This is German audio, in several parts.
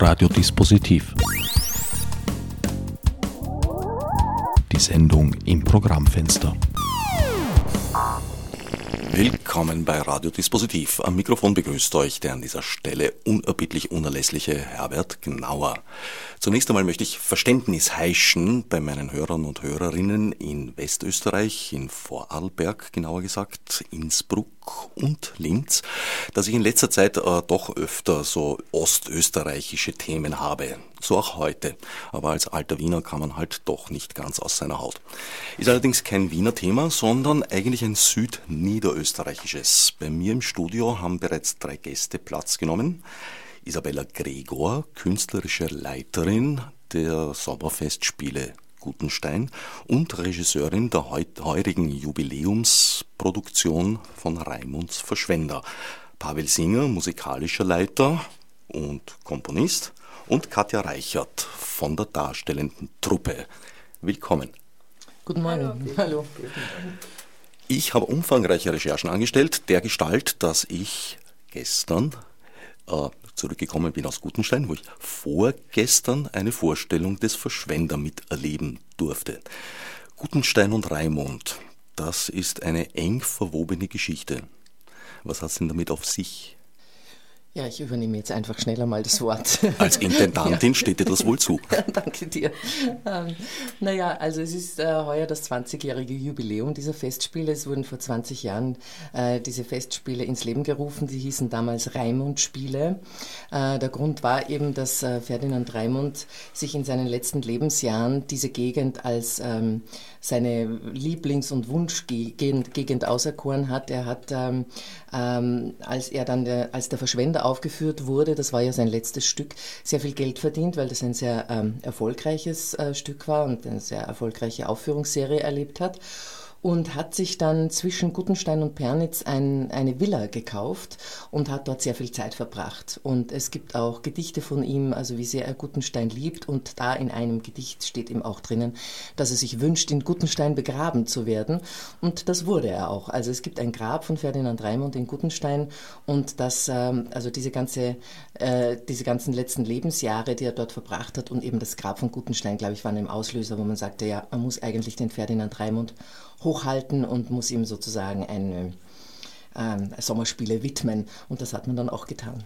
Radiodispositiv. Die Sendung im Programmfenster. Willkommen bei Radiodispositiv. Am Mikrofon begrüßt euch der an dieser Stelle unerbittlich unerlässliche Herbert Gnauer. Zunächst einmal möchte ich Verständnis heischen bei meinen Hörern und Hörerinnen in Westösterreich, in Vorarlberg genauer gesagt, Innsbruck und Linz, dass ich in letzter Zeit äh, doch öfter so ostösterreichische Themen habe. So auch heute. Aber als alter Wiener kann man halt doch nicht ganz aus seiner Haut. Ist allerdings kein Wiener Thema, sondern eigentlich ein südniederösterreichisches. Bei mir im Studio haben bereits drei Gäste Platz genommen. Isabella Gregor, künstlerische Leiterin der Sommerfestspiele Gutenstein und Regisseurin der heurigen Jubiläumsproduktion von Raimunds Verschwender. Pavel Singer, musikalischer Leiter und Komponist und Katja Reichert von der darstellenden Truppe. Willkommen. Guten Morgen. Hallo. Ich habe umfangreiche Recherchen angestellt, der Gestalt, dass ich gestern äh, zurückgekommen bin aus Gutenstein, wo ich vorgestern eine Vorstellung des Verschwender miterleben durfte. Gutenstein und Raimund, das ist eine eng verwobene Geschichte. Was hat es denn damit auf sich? Ja, ich übernehme jetzt einfach schneller mal das Wort. Als Intendantin ja. steht dir das wohl zu. Danke dir. Ähm, naja, also es ist äh, heuer das 20-jährige Jubiläum dieser Festspiele. Es wurden vor 20 Jahren äh, diese Festspiele ins Leben gerufen. Die hießen damals Raimund-Spiele. Äh, der Grund war eben, dass äh, Ferdinand Raimund sich in seinen letzten Lebensjahren diese Gegend als ähm, seine Lieblings- und Wunschgegend Gegend auserkoren hat. Er hat, ähm, ähm, als er dann der, als der Verschwender aufgeführt wurde, das war ja sein letztes Stück, sehr viel Geld verdient, weil das ein sehr ähm, erfolgreiches äh, Stück war und eine sehr erfolgreiche Aufführungsserie erlebt hat und hat sich dann zwischen Guttenstein und Pernitz ein, eine Villa gekauft und hat dort sehr viel Zeit verbracht. Und es gibt auch Gedichte von ihm, also wie sehr er Guttenstein liebt. Und da in einem Gedicht steht ihm auch drinnen, dass er sich wünscht, in Guttenstein begraben zu werden. Und das wurde er auch. Also es gibt ein Grab von Ferdinand Raimund in Guttenstein und das, ähm, also diese ganze, äh, diese ganzen letzten Lebensjahre, die er dort verbracht hat und eben das Grab von Guttenstein, glaube ich, waren ein Auslöser, wo man sagte, ja, man muss eigentlich den Ferdinand Raimund hochhalten und muss ihm sozusagen eine äh, Sommerspiele widmen. Und das hat man dann auch getan.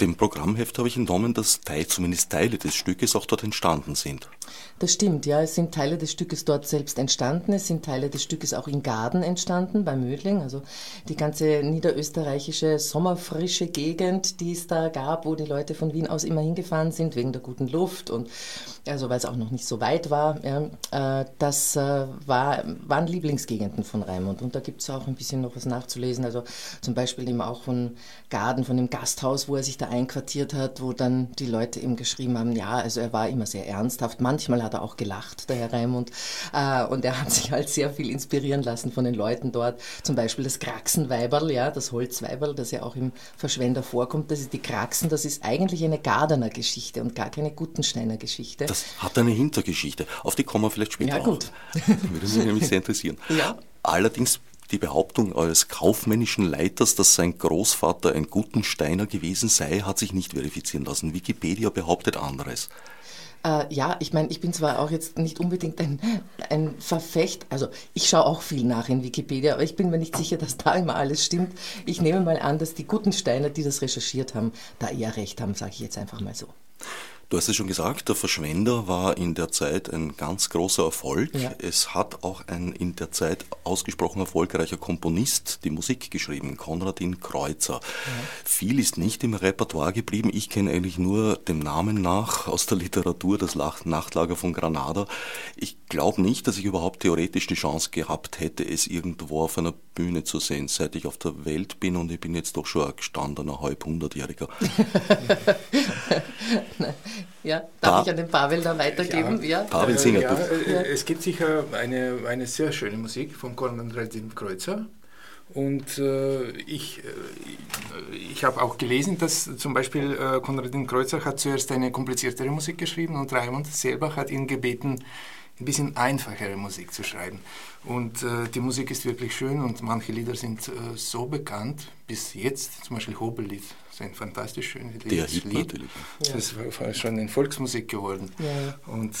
Dem Programmheft habe ich entnommen, dass Teil, zumindest Teile des Stückes auch dort entstanden sind. Das stimmt, ja. Es sind Teile des Stückes dort selbst entstanden. Es sind Teile des Stückes auch in Gaden entstanden, bei Mödling. Also die ganze niederösterreichische sommerfrische Gegend, die es da gab, wo die Leute von Wien aus immer hingefahren sind, wegen der guten Luft und also weil es auch noch nicht so weit war. Ja, äh, das äh, war, waren Lieblingsgegenden von Raimund. Und da gibt es auch ein bisschen noch was nachzulesen. Also zum Beispiel eben auch von Gaden, von dem Gasthaus, wo er sich da einquartiert hat, wo dann die Leute ihm geschrieben haben, ja, also er war immer sehr ernsthaft. Manchmal hat er auch gelacht, der Herr Raimund. Äh, und er hat sich halt sehr viel inspirieren lassen von den Leuten dort. Zum Beispiel das Kraxenweiberl, ja, das Holzweiberl, das ja auch im Verschwender vorkommt. Das ist die Kraxen, das ist eigentlich eine Gardener Geschichte und gar keine Gutensteiner Geschichte. Das hat eine Hintergeschichte. Auf die kommen wir vielleicht später ja, gut. Auch. Würde mich nämlich sehr interessieren. Ja. Allerdings die Behauptung eures kaufmännischen Leiters, dass sein Großvater ein Gutensteiner gewesen sei, hat sich nicht verifizieren lassen. Wikipedia behauptet anderes. Äh, ja, ich meine, ich bin zwar auch jetzt nicht unbedingt ein, ein Verfecht, also ich schaue auch viel nach in Wikipedia, aber ich bin mir nicht sicher, dass da immer alles stimmt. Ich nehme mal an, dass die Gutensteiner, die das recherchiert haben, da eher recht haben, sage ich jetzt einfach mal so. Du hast es schon gesagt, der Verschwender war in der Zeit ein ganz großer Erfolg. Ja. Es hat auch ein in der Zeit ausgesprochen erfolgreicher Komponist die Musik geschrieben, Konradin Kreuzer. Ja. Viel ist nicht im Repertoire geblieben. Ich kenne eigentlich nur dem Namen nach aus der Literatur das Nachtlager von Granada. Ich glaube nicht, dass ich überhaupt theoretisch die Chance gehabt hätte, es irgendwo auf einer Bühne zu sehen, seit ich auf der Welt bin und ich bin jetzt doch schon ein gestandener halb hundertjähriger. Ja, darf pa ich an den Pavel da weitergeben? Ja, ja. Pavel Singer. Ja, ja, es gibt sicher eine, eine sehr schöne Musik von Konrad Kreuzer. Und äh, ich, äh, ich habe auch gelesen, dass zum Beispiel äh, Konradin Kreuzer hat zuerst eine kompliziertere Musik geschrieben und Raimund selber hat ihn gebeten, ein bisschen einfachere Musik zu schreiben. Und äh, die Musik ist wirklich schön und manche Lieder sind äh, so bekannt, bis jetzt, zum Beispiel Hobellied, ist ein fantastisch schönes Der Hit Lied. natürlich. Das war schon in Volksmusik geworden. Ja. Und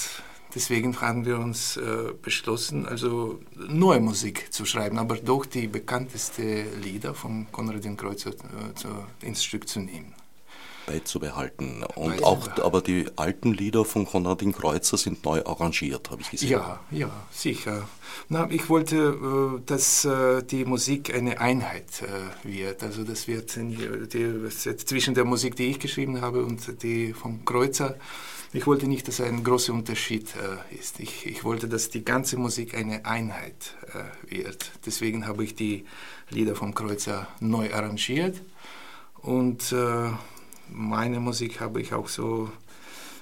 deswegen haben wir uns äh, beschlossen, also neue Musik zu schreiben, aber doch die bekanntesten Lieder von Konradin Kreuzer äh, zu, ins Stück zu nehmen. Beizubehalten. Und Beizubehalten. auch, aber die alten Lieder von Konradin Kreuzer sind neu arrangiert, habe ich gesehen. Ja, ja, sicher. Na, ich wollte, äh, dass äh, die Musik eine Einheit äh, wird. Also das wird die, zwischen der Musik, die ich geschrieben habe und die vom Kreuzer. Ich wollte nicht, dass ein großer Unterschied ist. Ich, ich wollte, dass die ganze Musik eine Einheit wird. Deswegen habe ich die Lieder vom Kreuzer neu arrangiert und äh, meine Musik habe ich auch so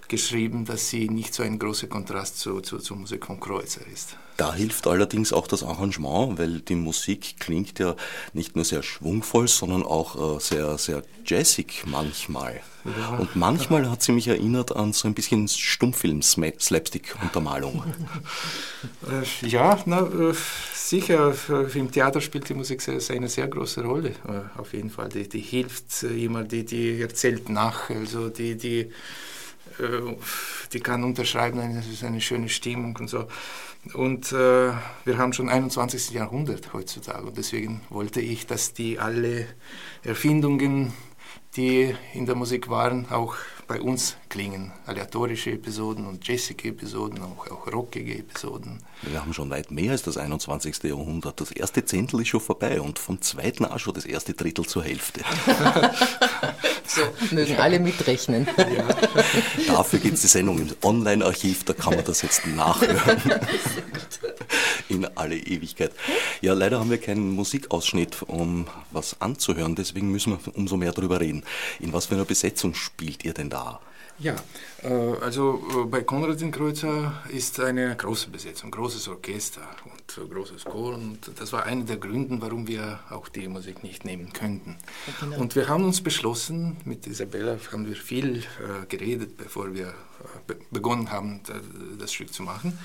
geschrieben, dass sie nicht so ein großer Kontrast zu, zu, zur Musik vom Kreuzer ist. Da hilft allerdings auch das Arrangement, weil die Musik klingt ja nicht nur sehr schwungvoll, sondern auch äh, sehr, sehr jazzig manchmal. Ja. Und manchmal hat sie mich erinnert an so ein bisschen Stummfilm-Slapstick-Untermalung. Äh, ja, na, äh, sicher, äh, im Theater spielt die Musik eine sehr große Rolle, äh, auf jeden Fall. Die, die hilft äh, immer, die, die erzählt nach, also die, die, äh, die kann unterschreiben, es ist eine schöne Stimmung und so. Und äh, wir haben schon 21. Jahrhundert heutzutage und deswegen wollte ich, dass die alle Erfindungen, die in der Musik waren, auch bei uns klingen. Aleatorische Episoden und jazzige Episoden, auch, auch rockige Episoden. Wir haben schon weit mehr als das 21. Jahrhundert. Das erste Zehntel ist schon vorbei und vom zweiten auch schon das erste Drittel zur Hälfte. So mögen alle mitrechnen. Dafür gibt es die Sendung im Online-Archiv, da kann man das jetzt nachhören. In alle Ewigkeit. Ja, leider haben wir keinen Musikausschnitt, um was anzuhören, deswegen müssen wir umso mehr darüber reden. In was für einer Besetzung spielt ihr denn da? Ja, äh, also äh, bei Konradin Kreuzer ist eine große Besetzung, großes Orchester und äh, großes Chor. Und das war einer der Gründe, warum wir auch die Musik nicht nehmen könnten. genau. Und wir haben uns beschlossen, mit Isabella haben wir viel geredet, bevor wir be begonnen haben, da, das Stück zu machen.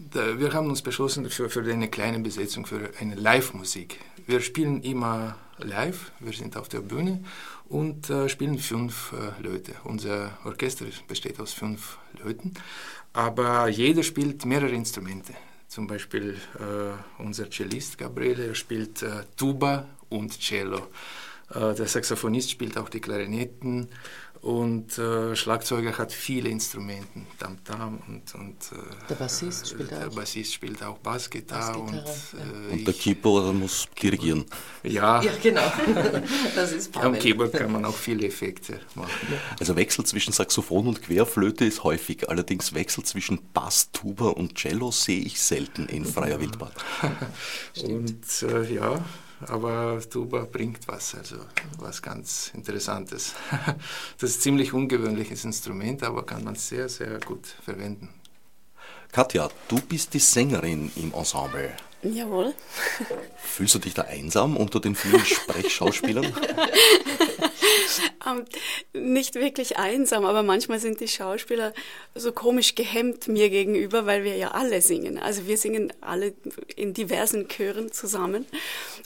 Wir haben uns beschlossen für, für eine kleine Besetzung, für eine Live-Musik. Wir spielen immer live, wir sind auf der Bühne und äh, spielen fünf äh, Leute. Unser Orchester besteht aus fünf Leuten, aber jeder spielt mehrere Instrumente. Zum Beispiel äh, unser Cellist Gabriele, spielt äh, Tuba und Cello. Äh, der Saxophonist spielt auch die Klarinetten und äh, Schlagzeuger hat viele Instrumente, Tam-Tam und, und äh, Der Bassist spielt der auch. Bassist spielt auch Bassgitarre, und, Bassgitarre, äh, Und der Keyboarder muss dirigieren. ja, Ja, genau. Das ist am. Keyboard kann man auch viele Effekte machen. Also Wechsel zwischen Saxophon und Querflöte ist häufig, allerdings Wechsel zwischen Bass, Tuba und Cello sehe ich selten in freier Wildbahn. Und äh, ja, aber Tuba bringt was, also was ganz Interessantes. Das ist ein ziemlich ungewöhnliches Instrument, aber kann man sehr, sehr gut verwenden. Katja, du bist die Sängerin im Ensemble. Jawohl. Fühlst du dich da einsam unter den vielen Sprechschauspielern? Ähm, nicht wirklich einsam, aber manchmal sind die Schauspieler so komisch gehemmt mir gegenüber, weil wir ja alle singen. Also wir singen alle in diversen Chören zusammen.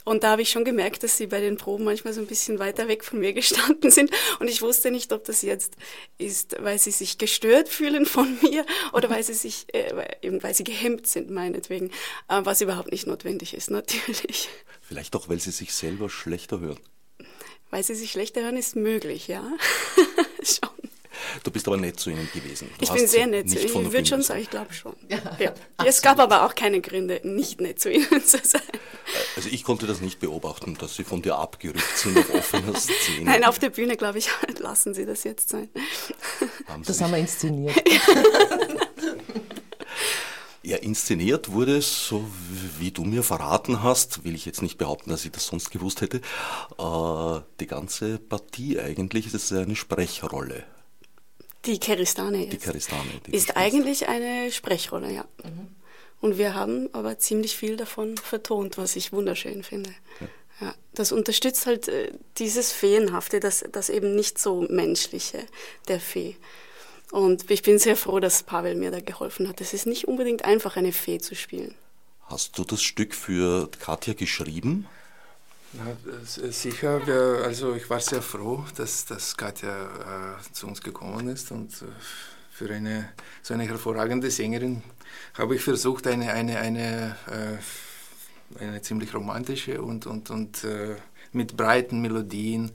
Und da habe ich schon gemerkt, dass sie bei den Proben manchmal so ein bisschen weiter weg von mir gestanden sind. Und ich wusste nicht, ob das jetzt ist, weil sie sich gestört fühlen von mir oder weil sie sich, äh, eben weil sie gehemmt sind, meinetwegen. Äh, was überhaupt nicht notwendig ist, natürlich. Vielleicht auch, weil sie sich selber schlechter hören. Weil sie sich schlechter hören, ist möglich, ja. schon. Du bist aber nett zu ihnen gewesen. Du Ich bin sehr nett zu ihnen. Ich würde schon sagen, ich glaube schon. Ja. Es gab aber auch keine Gründe, nicht nett zu ihnen zu sein. Also ich konnte das nicht beobachten, dass sie von dir abgerückt sind auf offener Szene. Nein, auf der Bühne, glaube ich, lassen Sie das jetzt sein. Haben Das haben wir inszeniert. Ja, inszeniert wurde es, so wie du mir verraten hast, will ich jetzt nicht behaupten, dass ich das sonst gewusst hätte, äh, die ganze Partie eigentlich ist es eine Sprechrolle. Die Keristane Die jetzt Keristane. die ist eigentlich eine Sprechrolle, ja. Und wir haben aber ziemlich viel davon vertont, was ich wunderschön finde. Ja, das unterstützt halt äh, dieses Feenhafte, das, das eben nicht so menschliche der Fee. Und ich bin sehr froh, dass Pavel mir da geholfen hat. Es ist nicht unbedingt einfach, eine Fee zu spielen. Hast du das Stück für Katja geschrieben? Na, sicher, wir, also ich war sehr froh, dass, dass Katja äh, zu uns gekommen ist und äh, für eine so eine hervorragende Sängerin habe ich versucht, eine, eine, eine, äh, eine ziemlich romantische und, und, und äh, mit breiten Melodien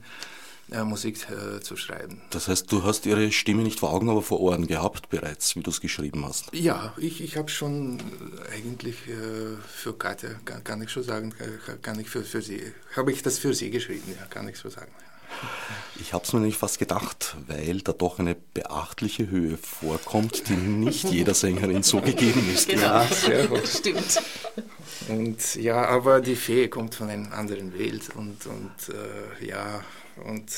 äh, Musik äh, zu schreiben. Das heißt, du hast ihre Stimme nicht vor Augen, aber vor Ohren gehabt bereits, wie du es geschrieben hast. Ja, ich, ich habe schon äh, eigentlich äh, für Katja, kann, kann, ich schon sagen, kann ich für, für sie, habe ich das für sie geschrieben, ja, kann ich so sagen. Ich habe es mir nämlich fast gedacht, weil da doch eine beachtliche Höhe vorkommt, die nicht jeder Sängerin so gegeben ist. Genau, ja, sehr gut. Stimmt. Und ja, aber die Fee kommt von einer anderen Welt und, und äh, ja, und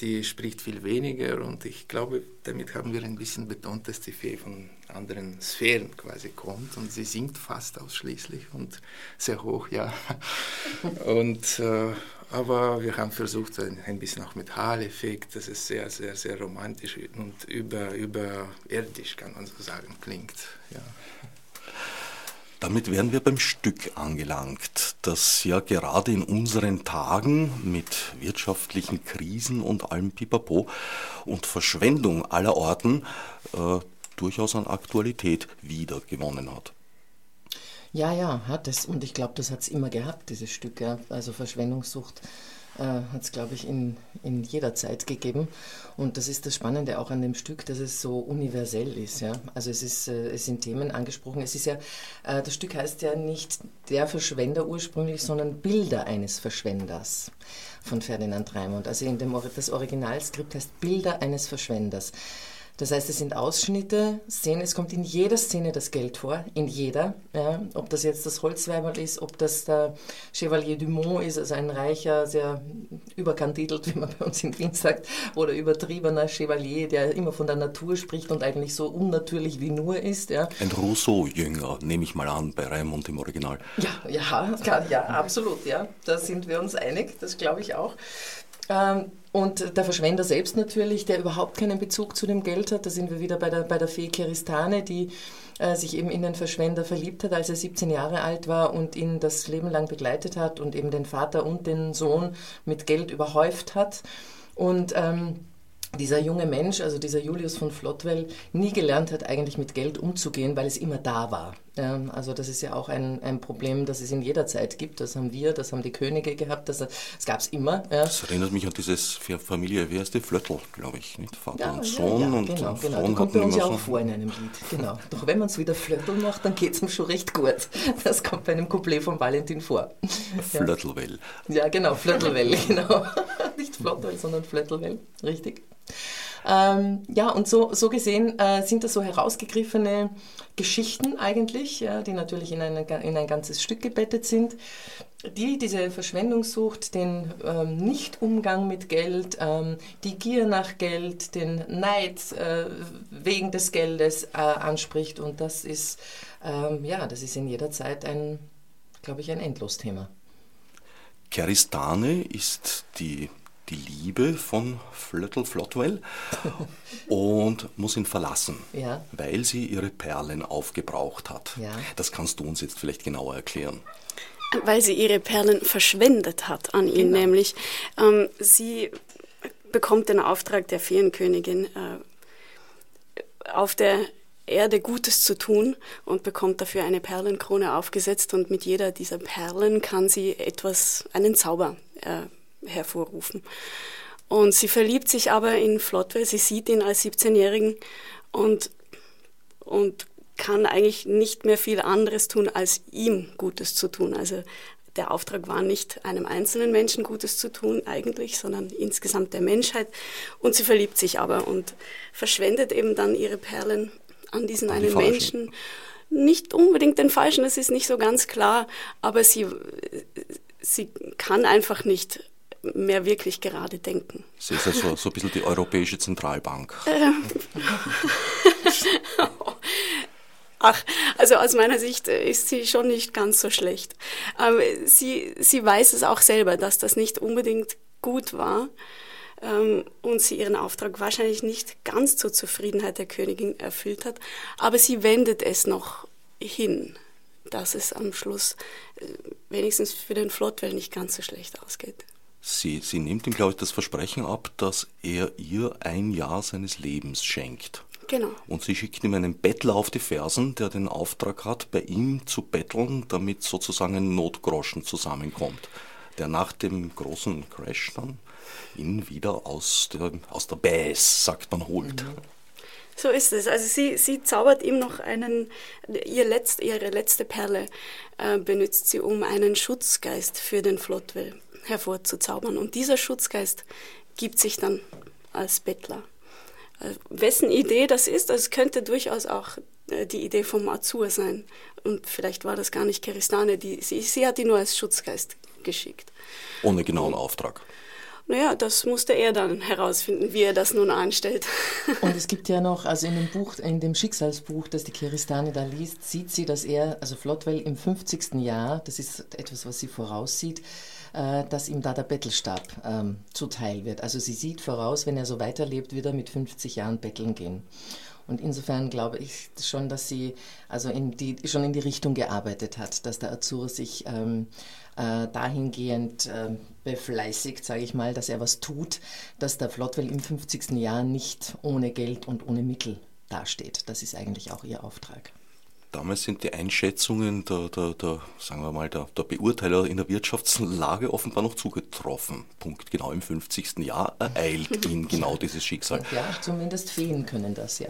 die spricht viel weniger und ich glaube, damit haben wir ein bisschen betont, dass die Fee von anderen Sphären quasi kommt und sie singt fast ausschließlich und sehr hoch, ja. Und, äh, aber wir haben versucht, ein, ein bisschen auch mit Hall-Effekt, dass es sehr, sehr, sehr romantisch und über, überirdisch, kann man so sagen, klingt. Ja. Damit wären wir beim Stück angelangt, das ja gerade in unseren Tagen mit wirtschaftlichen Krisen und allem Pipapo und Verschwendung aller Orten äh, durchaus an Aktualität wieder gewonnen hat. Ja, ja, hat es. Und ich glaube, das hat es immer gehabt, dieses Stück. Ja. Also Verschwendungssucht äh, hat es, glaube ich, in, in jeder Zeit gegeben. Und das ist das Spannende auch an dem Stück, dass es so universell ist. Ja? Also es, ist, äh, es sind Themen angesprochen. Es ist ja, äh, das Stück heißt ja nicht der Verschwender ursprünglich, sondern Bilder eines Verschwenders von Ferdinand Raimund. Also in dem, das Originalskript heißt Bilder eines Verschwenders. Das heißt, es sind Ausschnitte, Szenen, es kommt in jeder Szene das Geld vor, in jeder. Ja. Ob das jetzt das Holzweiberl ist, ob das der Chevalier Dumont ist, also ein reicher, sehr überkandidelt, wie man bei uns in Wien sagt, oder übertriebener Chevalier, der immer von der Natur spricht und eigentlich so unnatürlich wie nur ist. Ja. Ein Rousseau-Jünger, nehme ich mal an, bei Raimund im Original. Ja, ja, ja, absolut, ja. Da sind wir uns einig, das glaube ich auch. Ähm, und der Verschwender selbst natürlich, der überhaupt keinen Bezug zu dem Geld hat. Da sind wir wieder bei der, bei der Fee Kiristane, die äh, sich eben in den Verschwender verliebt hat, als er 17 Jahre alt war und ihn das Leben lang begleitet hat und eben den Vater und den Sohn mit Geld überhäuft hat. Und ähm, dieser junge Mensch, also dieser Julius von Flottwell, nie gelernt hat, eigentlich mit Geld umzugehen, weil es immer da war. Ja, also das ist ja auch ein, ein Problem, das es in jeder Zeit gibt. Das haben wir, das haben die Könige gehabt, das, das gab es immer. Ja. Das erinnert mich an dieses Familie, wie heißt die? Flöttl, glaube ich, nicht? Vater ja, und Sohn. Ja, und genau, genau. Die kommt bei uns ja auch so vor in einem Lied. Genau. Doch wenn man es wieder Flöttl macht, dann geht es ihm schon recht gut. Das kommt bei einem Couplet von Valentin vor. Flöttelwell. Ja, genau, Flöttelwell, genau. nicht Flottwell, sondern Flöttelwell, richtig. Ähm, ja, und so, so gesehen äh, sind das so herausgegriffene Geschichten eigentlich, ja, die natürlich in, eine, in ein ganzes Stück gebettet sind, die diese Verschwendungssucht, den ähm, Nichtumgang mit Geld, ähm, die Gier nach Geld, den Neid äh, wegen des Geldes äh, anspricht. Und das ist, ähm, ja, das ist in jeder Zeit ein, glaube ich, ein Endlosthema. Keristane ist die die Liebe von Flöttel Flotwell und muss ihn verlassen, ja. weil sie ihre Perlen aufgebraucht hat. Ja. Das kannst du uns jetzt vielleicht genauer erklären. Weil sie ihre Perlen verschwendet hat an ihn, genau. nämlich ähm, sie bekommt den Auftrag der Feenkönigin äh, auf der Erde Gutes zu tun und bekommt dafür eine Perlenkrone aufgesetzt und mit jeder dieser Perlen kann sie etwas, einen Zauber äh, hervorrufen. Und sie verliebt sich aber in Flotwell, sie sieht ihn als 17-Jährigen und, und kann eigentlich nicht mehr viel anderes tun, als ihm Gutes zu tun. Also der Auftrag war nicht einem einzelnen Menschen Gutes zu tun eigentlich, sondern insgesamt der Menschheit. Und sie verliebt sich aber und verschwendet eben dann ihre Perlen an diesen an einen Menschen. Nicht unbedingt den falschen, das ist nicht so ganz klar, aber sie, sie kann einfach nicht mehr wirklich gerade denken. Sie ist ja so, so ein bisschen die Europäische Zentralbank. Ach, also aus meiner Sicht ist sie schon nicht ganz so schlecht. Aber sie, sie weiß es auch selber, dass das nicht unbedingt gut war. ähm, und sie ihren Auftrag wahrscheinlich nicht ganz zur Zufriedenheit der Königin erfüllt hat, aber sie wendet es noch hin, dass es am Schluss äh, wenigstens für den Flottwell nicht ganz so schlecht ausgeht. Sie, sie nimmt ihm, glaube ich, das Versprechen ab, dass er ihr ein Jahr seines Lebens schenkt. Genau. Und sie schickt ihm einen Bettler auf die Fersen, der den Auftrag hat, bei ihm zu betteln, damit sozusagen ein Notgroschen zusammenkommt, der nach dem großen Crash dann ihn wieder aus der, aus der Bass, sagt man, holt. Mhm. So ist es. Also sie, sie zaubert ihm noch einen, ihr letzt, ihre letzte Perle äh, benutzt sie, um einen Schutzgeist für den Flottwell hervorzuzaubern. Und dieser Schutzgeist gibt sich dann als Bettler. Äh, wessen Idee das ist, das könnte durchaus auch äh, die Idee vom Azur sein. Und vielleicht war das gar nicht Keristane, die, sie, sie hat ihn nur als Schutzgeist geschickt. Ohne genauen Auftrag. Naja, das musste er dann herausfinden, wie er das nun anstellt. Und es gibt ja noch, also in dem Buch, in dem Schicksalsbuch, das die Kiristane da liest, sieht sie, dass er, also Flottwell im 50. Jahr, das ist etwas, was sie voraussieht, äh, dass ihm da der Bettelstab ähm, zuteil wird. Also sie sieht voraus, wenn er so weiterlebt, wird er mit 50 Jahren betteln gehen. Und insofern glaube ich schon, dass sie also in die, schon in die Richtung gearbeitet hat, dass der Azur sich ähm, äh, dahingehend äh, befleißigt, sage ich mal, dass er was tut, dass der Flottwell im 50. Jahr nicht ohne Geld und ohne Mittel dasteht. Das ist eigentlich auch ihr Auftrag. Damals sind die Einschätzungen der, der, der sagen wir mal, der, der, Beurteiler in der Wirtschaftslage offenbar noch zugetroffen. Punkt. Genau im 50. Jahr ereilt ihn genau dieses Schicksal. Ja, zumindest Feen können das ja.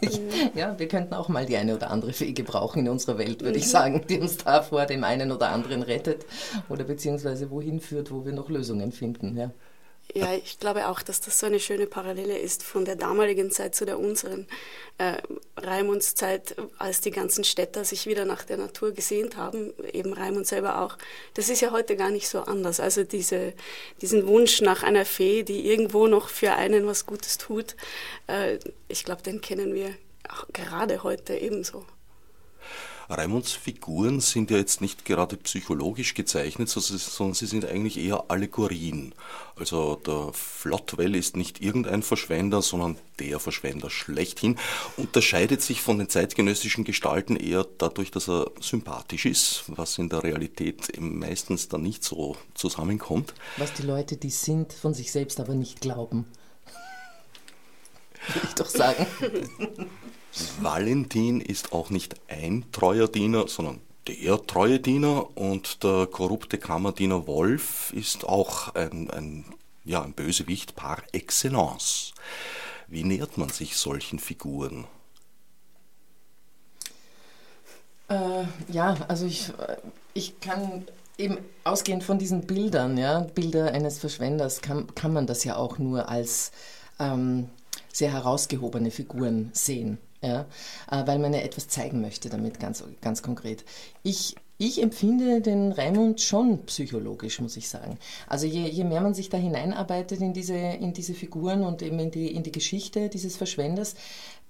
ja, wir könnten auch mal die eine oder andere Fee gebrauchen in unserer Welt, würde ich sagen, die uns da vor dem einen oder anderen rettet oder beziehungsweise wohin führt, wo wir noch Lösungen finden. Ja. Ja, ich glaube auch, dass das so eine schöne Parallele ist von der damaligen Zeit zu der unseren. Äh, Raimunds Zeit, als die ganzen Städter sich wieder nach der Natur gesehnt haben, eben Raimund selber auch. Das ist ja heute gar nicht so anders. Also diese, diesen Wunsch nach einer Fee, die irgendwo noch für einen was Gutes tut, äh, ich glaube, den kennen wir auch gerade heute ebenso. Raimunds Figuren sind ja jetzt nicht gerade psychologisch gezeichnet, sondern sie sind eigentlich eher Allegorien. Also der Flottwell ist nicht irgendein Verschwender, sondern der Verschwender schlechthin, unterscheidet sich von den zeitgenössischen Gestalten eher dadurch, dass er sympathisch ist, was in der Realität meistens dann nicht so zusammenkommt. Was die Leute, die sind, von sich selbst aber nicht glauben. Würde ich doch sagen. Valentin ist auch nicht ein treuer Diener, sondern der treue Diener und der korrupte Kammerdiener Wolf ist auch ein, ein, ja, ein Bösewicht par excellence. Wie nähert man sich solchen Figuren? Äh, ja, also ich, ich kann eben ausgehend von diesen Bildern, ja, Bilder eines Verschwenders, kann, kann man das ja auch nur als ähm, sehr herausgehobene Figuren sehen ja, äh, weil man ja etwas zeigen möchte damit ganz, ganz konkret. Ich, ich empfinde den Raimund schon psychologisch, muss ich sagen. Also je, je mehr man sich da hineinarbeitet in diese, in diese Figuren und eben in die, in die Geschichte dieses Verschwenders,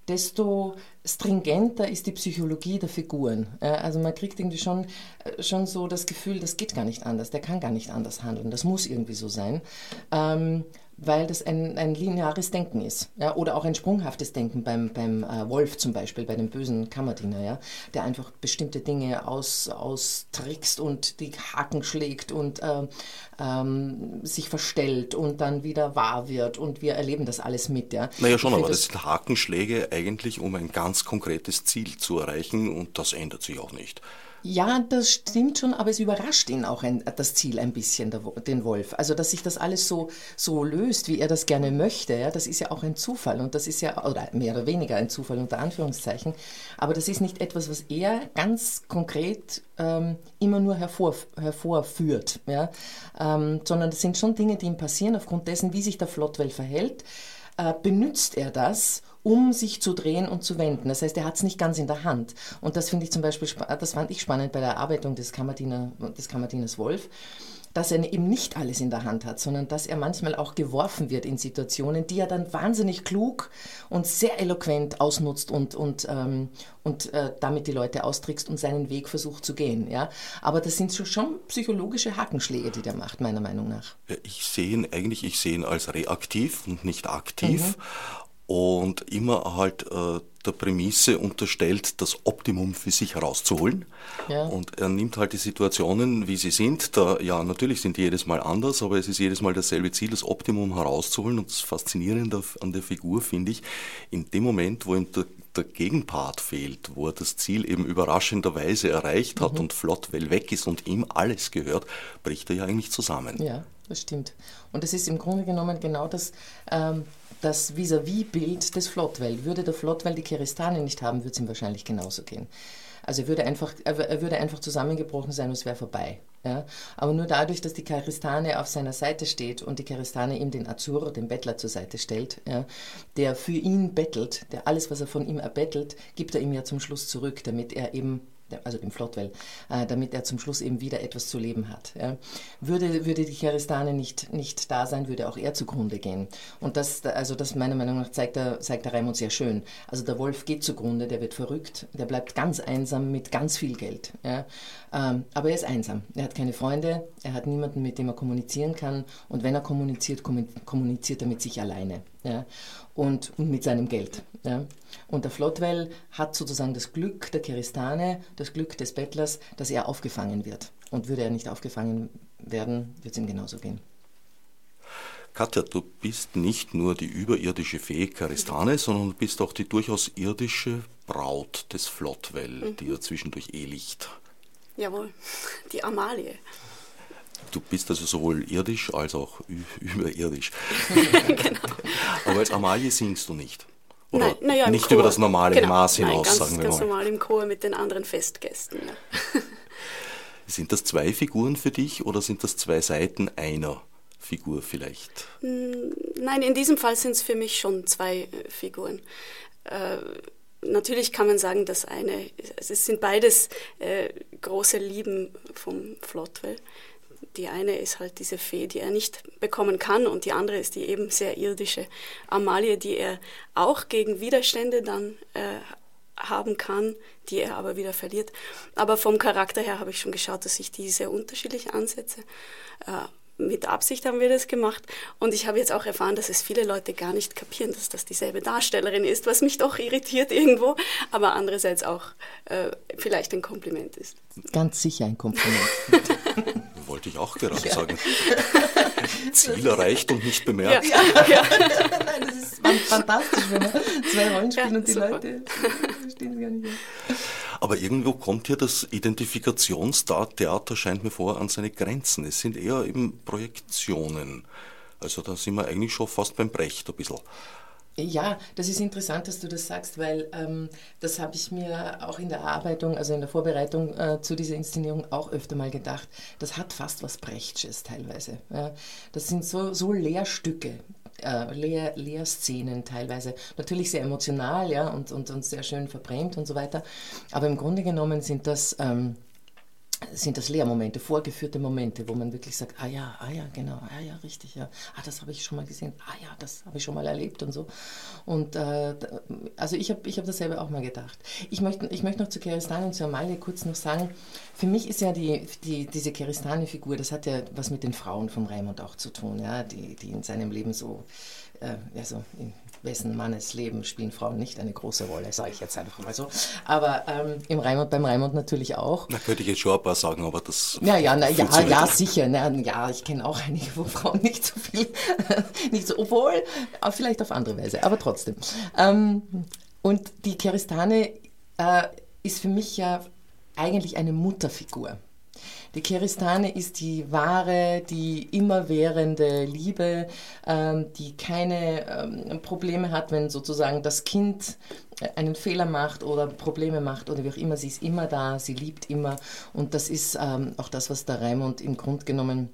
desto stringenter ist die Psychologie der Figuren. Also man kriegt irgendwie schon, äh, schon so das Gefühl, das geht gar nicht anders, der kann gar nicht anders handeln, das muss irgendwie so sein. Ähm, weil das ein, ein lineares Denken ist. Ja? Oder auch ein sprunghaftes Denken beim, beim äh, Wolf zum Beispiel, bei dem bösen Kammerdiener, ja? der einfach bestimmte Dinge aus, austrickst und die Haken schlägt und äh, ähm, sich verstellt und dann wieder wahr wird und wir erleben das alles mit. Ja? Naja schon, aber das sind Hakenschläge eigentlich, um ein ganz konkretes Ziel zu erreichen und das ändert sich auch nicht. Ja, das stimmt schon, aber es überrascht ihn auch ein, das Ziel ein bisschen, der, den Wolf. Also, dass sich das alles so, so löst, wie er das gerne möchte, ja, das ist ja auch ein Zufall und das ist ja, oder mehr oder weniger ein Zufall unter Anführungszeichen, aber das ist nicht etwas, was er ganz konkret ähm, immer nur hervor, hervorführt, ja, ähm, sondern das sind schon Dinge, die ihm passieren aufgrund dessen, wie sich der Flottwell verhält, äh, benutzt er das, um sich zu drehen und zu wenden. Das heißt, er hat es nicht ganz in der Hand. Und das finde ich zum Beispiel, das fand ich spannend bei der Erarbeitung des, Kammerdiener, des Kammerdieners Wolf, dass er eben nicht alles in der Hand hat, sondern dass er manchmal auch geworfen wird in Situationen, die er dann wahnsinnig klug und sehr eloquent ausnutzt und, und, ähm, und äh, damit die Leute austrickst und seinen Weg versucht zu gehen. Ja? Aber das sind schon psychologische Hackenschläge, die der macht, meiner Meinung nach. Ich sehe ihn eigentlich, ich sehe ihn als reaktiv und nicht aktiv. Mhm und immer halt äh, der Prämisse unterstellt, das Optimum für sich herauszuholen. Ja. Und er nimmt halt die Situationen, wie sie sind. Da, ja, natürlich sind die jedes Mal anders, aber es ist jedes Mal dasselbe Ziel, das Optimum herauszuholen. Und das Faszinierende an der Figur finde ich, in dem Moment, wo ihm der, der Gegenpart fehlt, wo er das Ziel eben überraschenderweise erreicht hat mhm. und flott weil weg ist und ihm alles gehört, bricht er ja eigentlich zusammen. Ja, das stimmt. Und es ist im Grunde genommen genau das, ähm, das Vis-à-vis-Bild des Flottwell. Würde der Flottwell die Keristane nicht haben, würde es ihm wahrscheinlich genauso gehen. Also er würde einfach, er würde einfach zusammengebrochen sein und es wäre vorbei. Ja? Aber nur dadurch, dass die Karistane auf seiner Seite steht und die Karistane ihm den Azzurro, den Bettler, zur Seite stellt, ja, der für ihn bettelt, der alles, was er von ihm erbettelt, gibt er ihm ja zum Schluss zurück, damit er eben also dem Flottwell, äh, damit er zum Schluss eben wieder etwas zu leben hat. Ja. Würde, würde die Charistane nicht, nicht da sein, würde auch er zugrunde gehen. Und das, also das meiner Meinung nach zeigt der, zeigt der Raimund sehr schön. Also der Wolf geht zugrunde, der wird verrückt, der bleibt ganz einsam mit ganz viel Geld. Ja. Ähm, aber er ist einsam. Er hat keine Freunde, er hat niemanden, mit dem er kommunizieren kann. Und wenn er kommuniziert, kommuniziert er mit sich alleine. Ja. Und, und mit seinem Geld. Ja. Und der Flottwell hat sozusagen das Glück der Keristane, das Glück des Bettlers, dass er aufgefangen wird. Und würde er nicht aufgefangen werden, wird es ihm genauso gehen. Katja, du bist nicht nur die überirdische Fee Karistane, sondern du bist auch die durchaus irdische Braut des Flottwell, mhm. die er zwischendurch ehelicht. Jawohl, die Amalie. Du bist also sowohl irdisch als auch überirdisch. genau. Aber als Amalie singst du nicht. Oder nein, naja, nicht über das normale genau. Maß hinaus, nein, ganz, sagen wir ganz mal. normal im Chor mit den anderen Festgästen. Ja. Sind das zwei Figuren für dich oder sind das zwei Seiten einer Figur vielleicht? Hm, nein, in diesem Fall sind es für mich schon zwei äh, Figuren. Äh, natürlich kann man sagen, dass eine, es sind beides äh, große Lieben vom Flottwell die eine ist halt diese Fee, die er nicht bekommen kann und die andere ist die eben sehr irdische Amalie, die er auch gegen Widerstände dann äh, haben kann, die er aber wieder verliert. Aber vom Charakter her habe ich schon geschaut, dass ich die sehr unterschiedlich ansetze. Äh, mit Absicht haben wir das gemacht. Und ich habe jetzt auch erfahren, dass es viele Leute gar nicht kapieren, dass das dieselbe Darstellerin ist, was mich doch irritiert irgendwo, aber andererseits auch äh, vielleicht ein Kompliment ist. Ganz sicher ein Kompliment. wollte ich auch gerade ja. sagen. Ziel erreicht und nicht bemerkt. Ja, ja. Nein, das ist fantastisch, wenn man zwei Rollen spielt und die super. Leute verstehen es gar nicht. Aber irgendwo kommt hier das Identifikationstheater, scheint mir vor, an seine Grenzen. Es sind eher eben Projektionen. Also da sind wir eigentlich schon fast beim Brecht ein bisschen. Ja, das ist interessant, dass du das sagst, weil ähm, das habe ich mir auch in der Erarbeitung, also in der Vorbereitung äh, zu dieser Inszenierung auch öfter mal gedacht. Das hat fast was Brechtsches teilweise. Ja. Das sind so, so Lehrstücke, äh, Lehr, Lehrszenen teilweise. Natürlich sehr emotional ja, und, und, und sehr schön verbrämt und so weiter. Aber im Grunde genommen sind das... Ähm, sind das Lehrmomente, vorgeführte Momente, wo man wirklich sagt, ah ja, ah ja, genau, ah ja, richtig, ja, ah, das habe ich schon mal gesehen, ah ja, das habe ich schon mal erlebt und so. Und äh, also ich habe ich hab dasselbe auch mal gedacht. Ich möchte, ich möchte noch zu Keristane und zu Amalie kurz noch sagen, für mich ist ja die, die, diese Keristane-Figur, das hat ja was mit den Frauen von Raimund auch zu tun, ja, die, die in seinem Leben so, äh, also in wessen Mannes Leben spielen Frauen nicht eine große Rolle, sage ich jetzt einfach mal so. Aber ähm, im Raimund, beim Raimund natürlich auch. Da könnte ich jetzt schon ein paar sagen, aber das. Ja, ja, na, ja, ja, sicher. Na, ja, ich kenne auch einige, wo Frauen nicht so viel, nicht so, obwohl, vielleicht auf andere Weise, aber trotzdem. Ähm, und die Keristane äh, ist für mich ja eigentlich eine Mutterfigur. Die Keristane ist die wahre, die immerwährende Liebe, ähm, die keine ähm, Probleme hat, wenn sozusagen das Kind äh, einen Fehler macht oder Probleme macht oder wie auch immer. Sie ist immer da, sie liebt immer. Und das ist ähm, auch das, was der Raimund im Grunde genommen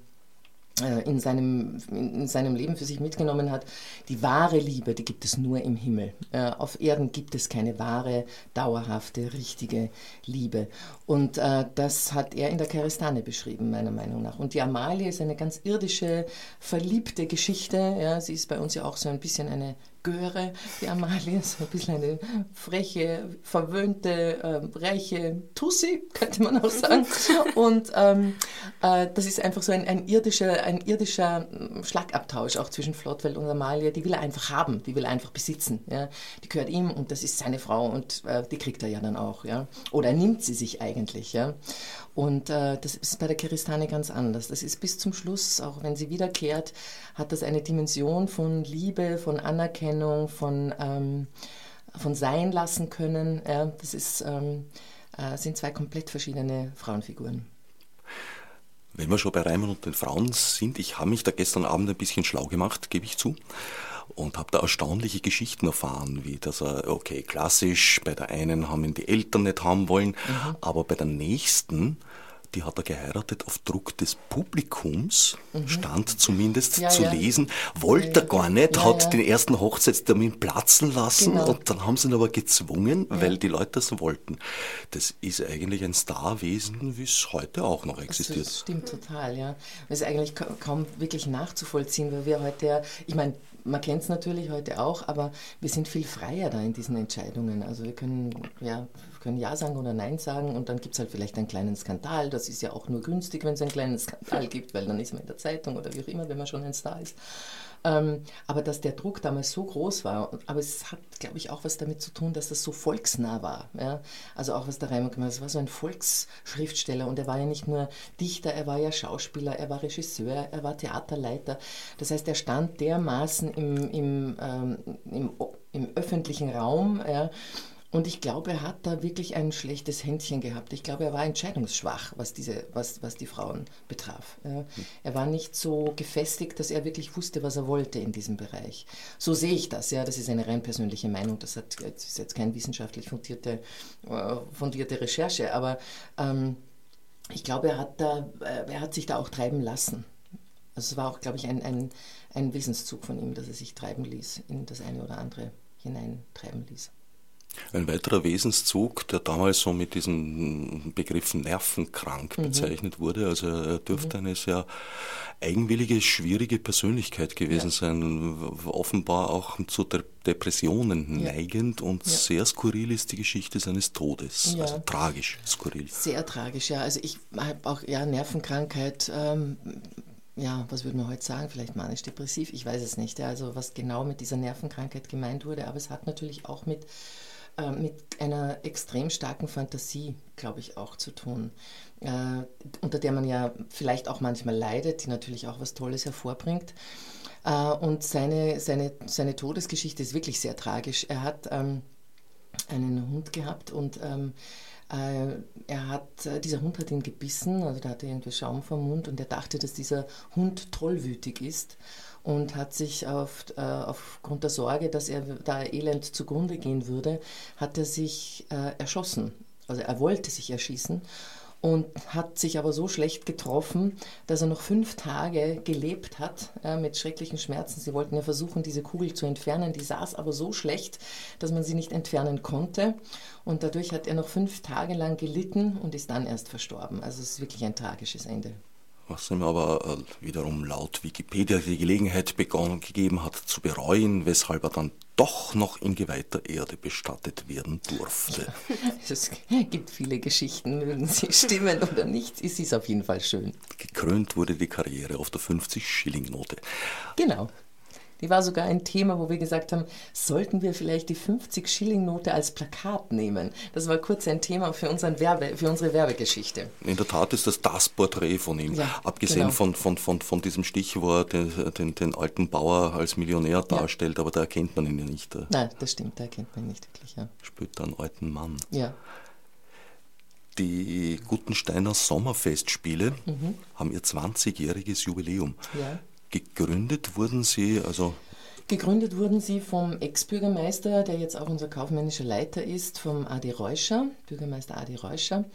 in seinem, in seinem Leben für sich mitgenommen hat, die wahre Liebe, die gibt es nur im Himmel. Äh, auf Erden gibt es keine wahre, dauerhafte, richtige Liebe. Und äh, das hat er in der Karistane beschrieben, meiner Meinung nach. Und die Amalie ist eine ganz irdische, verliebte Geschichte. Ja, sie ist bei uns ja auch so ein bisschen eine Göre, die Amalie, so ein bisschen eine freche, verwöhnte, äh, reiche Tussi, könnte man auch sagen. Und ähm, äh, das ist einfach so ein, ein, irdischer, ein irdischer hm, Schlagabtausch auch zwischen Flottwell und Amalie. Die will er einfach haben, die will er einfach besitzen. Ja. Die gehört ihm und das ist seine Frau und äh, die kriegt er ja dann auch. Ja. Oder nimmt sie sich eigentlich. Ja. Und äh, das ist bei der Kiristane ganz anders. Das ist bis zum Schluss, auch wenn sie wiederkehrt, hat das eine Dimension von Liebe, von Anerkennung, von, ähm, von Sein lassen können. Ja, das ist, ähm, äh, sind zwei komplett verschiedene Frauenfiguren. Wenn wir schon bei Reimann und den Frauen sind, ich habe mich da gestern Abend ein bisschen schlau gemacht, gebe ich zu und habe da erstaunliche Geschichten erfahren, wie dass er, okay, klassisch, bei der einen haben ihn die Eltern nicht haben wollen, mhm. aber bei der nächsten die hat er geheiratet auf Druck des Publikums, mhm. stand zumindest ja, zu ja. lesen, wollte er gar nicht, hat den ersten Hochzeitstermin platzen lassen genau. und dann haben sie ihn aber gezwungen, weil die Leute das wollten. Das ist eigentlich ein Starwesen, wie es heute auch noch existiert. Das stimmt total, ja. Das ist eigentlich kaum wirklich nachzuvollziehen, weil wir heute ja, ich meine, man kennt es natürlich heute auch, aber wir sind viel freier da in diesen Entscheidungen. Also wir können ja, können ja sagen oder Nein sagen und dann gibt es halt vielleicht einen kleinen Skandal. Das ist ja auch nur günstig, wenn es einen kleinen Skandal gibt, weil dann ist man in der Zeitung oder wie auch immer, wenn man schon ein Star ist. Ähm, aber dass der Druck damals so groß war, aber es hat, glaube ich, auch was damit zu tun, dass das so volksnah war. Ja? Also auch was der Reimer gemacht hat, es war so ein Volksschriftsteller und er war ja nicht nur Dichter, er war ja Schauspieler, er war Regisseur, er war Theaterleiter. Das heißt, er stand dermaßen im, im, ähm, im, im öffentlichen Raum. Ja? Und ich glaube, er hat da wirklich ein schlechtes Händchen gehabt. Ich glaube, er war entscheidungsschwach, was, diese, was, was die Frauen betraf. Er war nicht so gefestigt, dass er wirklich wusste, was er wollte in diesem Bereich. So sehe ich das. Ja, das ist eine rein persönliche Meinung. Das, hat, das ist jetzt keine wissenschaftlich fundierte, äh, fundierte Recherche. Aber ähm, ich glaube, er hat, da, äh, er hat sich da auch treiben lassen. Also es war auch, glaube ich, ein, ein, ein Wesenszug von ihm, dass er sich treiben ließ, in das eine oder andere hineintreiben ließ. Ein weiterer Wesenszug, der damals so mit diesem Begriff nervenkrank mhm. bezeichnet wurde, also er dürfte mhm. eine sehr eigenwillige, schwierige Persönlichkeit gewesen ja. sein, offenbar auch zu Depressionen ja. neigend und ja. sehr skurril ist die Geschichte seines Todes, also tragisch skurril. Sehr tragisch, ja. Also ich habe auch ja Nervenkrankheit. Ähm, ja, was würde man heute sagen? Vielleicht manisch-depressiv, ich weiß es nicht. Ja, also was genau mit dieser Nervenkrankheit gemeint wurde, aber es hat natürlich auch mit äh, mit einer extrem starken Fantasie, glaube ich, auch zu tun, äh, unter der man ja vielleicht auch manchmal leidet, die natürlich auch was Tolles hervorbringt. Äh, und seine, seine, seine Todesgeschichte ist wirklich sehr tragisch. Er hat ähm, einen Hund gehabt und ähm, äh, er hat, äh, dieser Hund hat ihn gebissen, also da hatte er irgendwie Schaum vom Mund und er dachte, dass dieser Hund tollwütig ist und hat sich auf, äh, aufgrund der Sorge, dass er da elend zugrunde gehen würde, hat er sich äh, erschossen. Also er wollte sich erschießen und hat sich aber so schlecht getroffen, dass er noch fünf Tage gelebt hat äh, mit schrecklichen Schmerzen. Sie wollten ja versuchen, diese Kugel zu entfernen, die saß aber so schlecht, dass man sie nicht entfernen konnte. Und dadurch hat er noch fünf Tage lang gelitten und ist dann erst verstorben. Also es ist wirklich ein tragisches Ende was ihm aber äh, wiederum laut Wikipedia die Gelegenheit begonnen, gegeben hat zu bereuen, weshalb er dann doch noch in geweihter Erde bestattet werden durfte. Es gibt viele Geschichten, mögen sie stimmen oder nicht, es ist auf jeden Fall schön. Gekrönt wurde die Karriere auf der 50-Schilling-Note. Genau. Die war sogar ein Thema, wo wir gesagt haben, sollten wir vielleicht die 50-Schilling-Note als Plakat nehmen? Das war kurz ein Thema für, unseren Werbe, für unsere Werbegeschichte. In der Tat ist das das Porträt von ihm. Ja, Abgesehen genau. von, von, von, von diesem Stich, wo er den, den, den alten Bauer als Millionär darstellt, ja. aber da erkennt man ihn ja nicht. Nein, das stimmt, da erkennt man ihn nicht wirklich. Ja. Spürt einen alten Mann. Ja. Die Gutensteiner Sommerfestspiele mhm. haben ihr 20-jähriges Jubiläum. Ja. Gegründet wurden Sie, also Gegründet wurden sie vom Ex-Bürgermeister, der jetzt auch unser kaufmännischer Leiter ist, vom Adi Reuscher, Bürgermeister Adi Reuscher,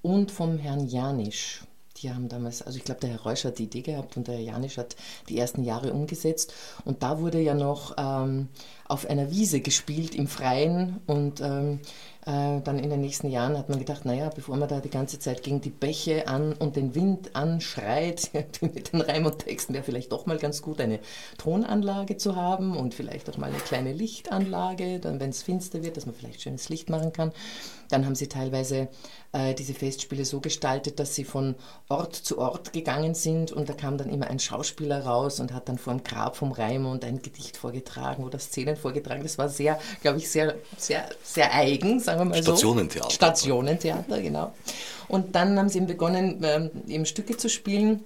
und vom Herrn Janisch. die haben damals, also ich glaube, der Herr Reusch hat die Idee gehabt und der Herr Janisch hat die ersten Jahre umgesetzt. Und da wurde ja noch ähm, auf einer Wiese gespielt im Freien und ähm, äh, dann in den nächsten Jahren hat man gedacht, naja, bevor man da die ganze Zeit gegen die Bäche an und den Wind anschreit, mit den Reim und Texten wäre vielleicht doch mal ganz gut, eine Tonanlage zu haben und vielleicht auch mal eine kleine Lichtanlage, dann wenn es finster wird, dass man vielleicht schönes Licht machen kann. Dann haben sie teilweise äh, diese Festspiele so gestaltet, dass sie von Ort zu Ort gegangen sind und da kam dann immer ein Schauspieler raus und hat dann vor dem Grab vom Raimund ein Gedicht vorgetragen oder Szenen vorgetragen. Das war sehr, glaube ich, sehr, sehr, sehr eigen, sagen wir mal so. Stationentheater. Stationentheater, genau. Und dann haben sie eben begonnen, ähm, eben Stücke zu spielen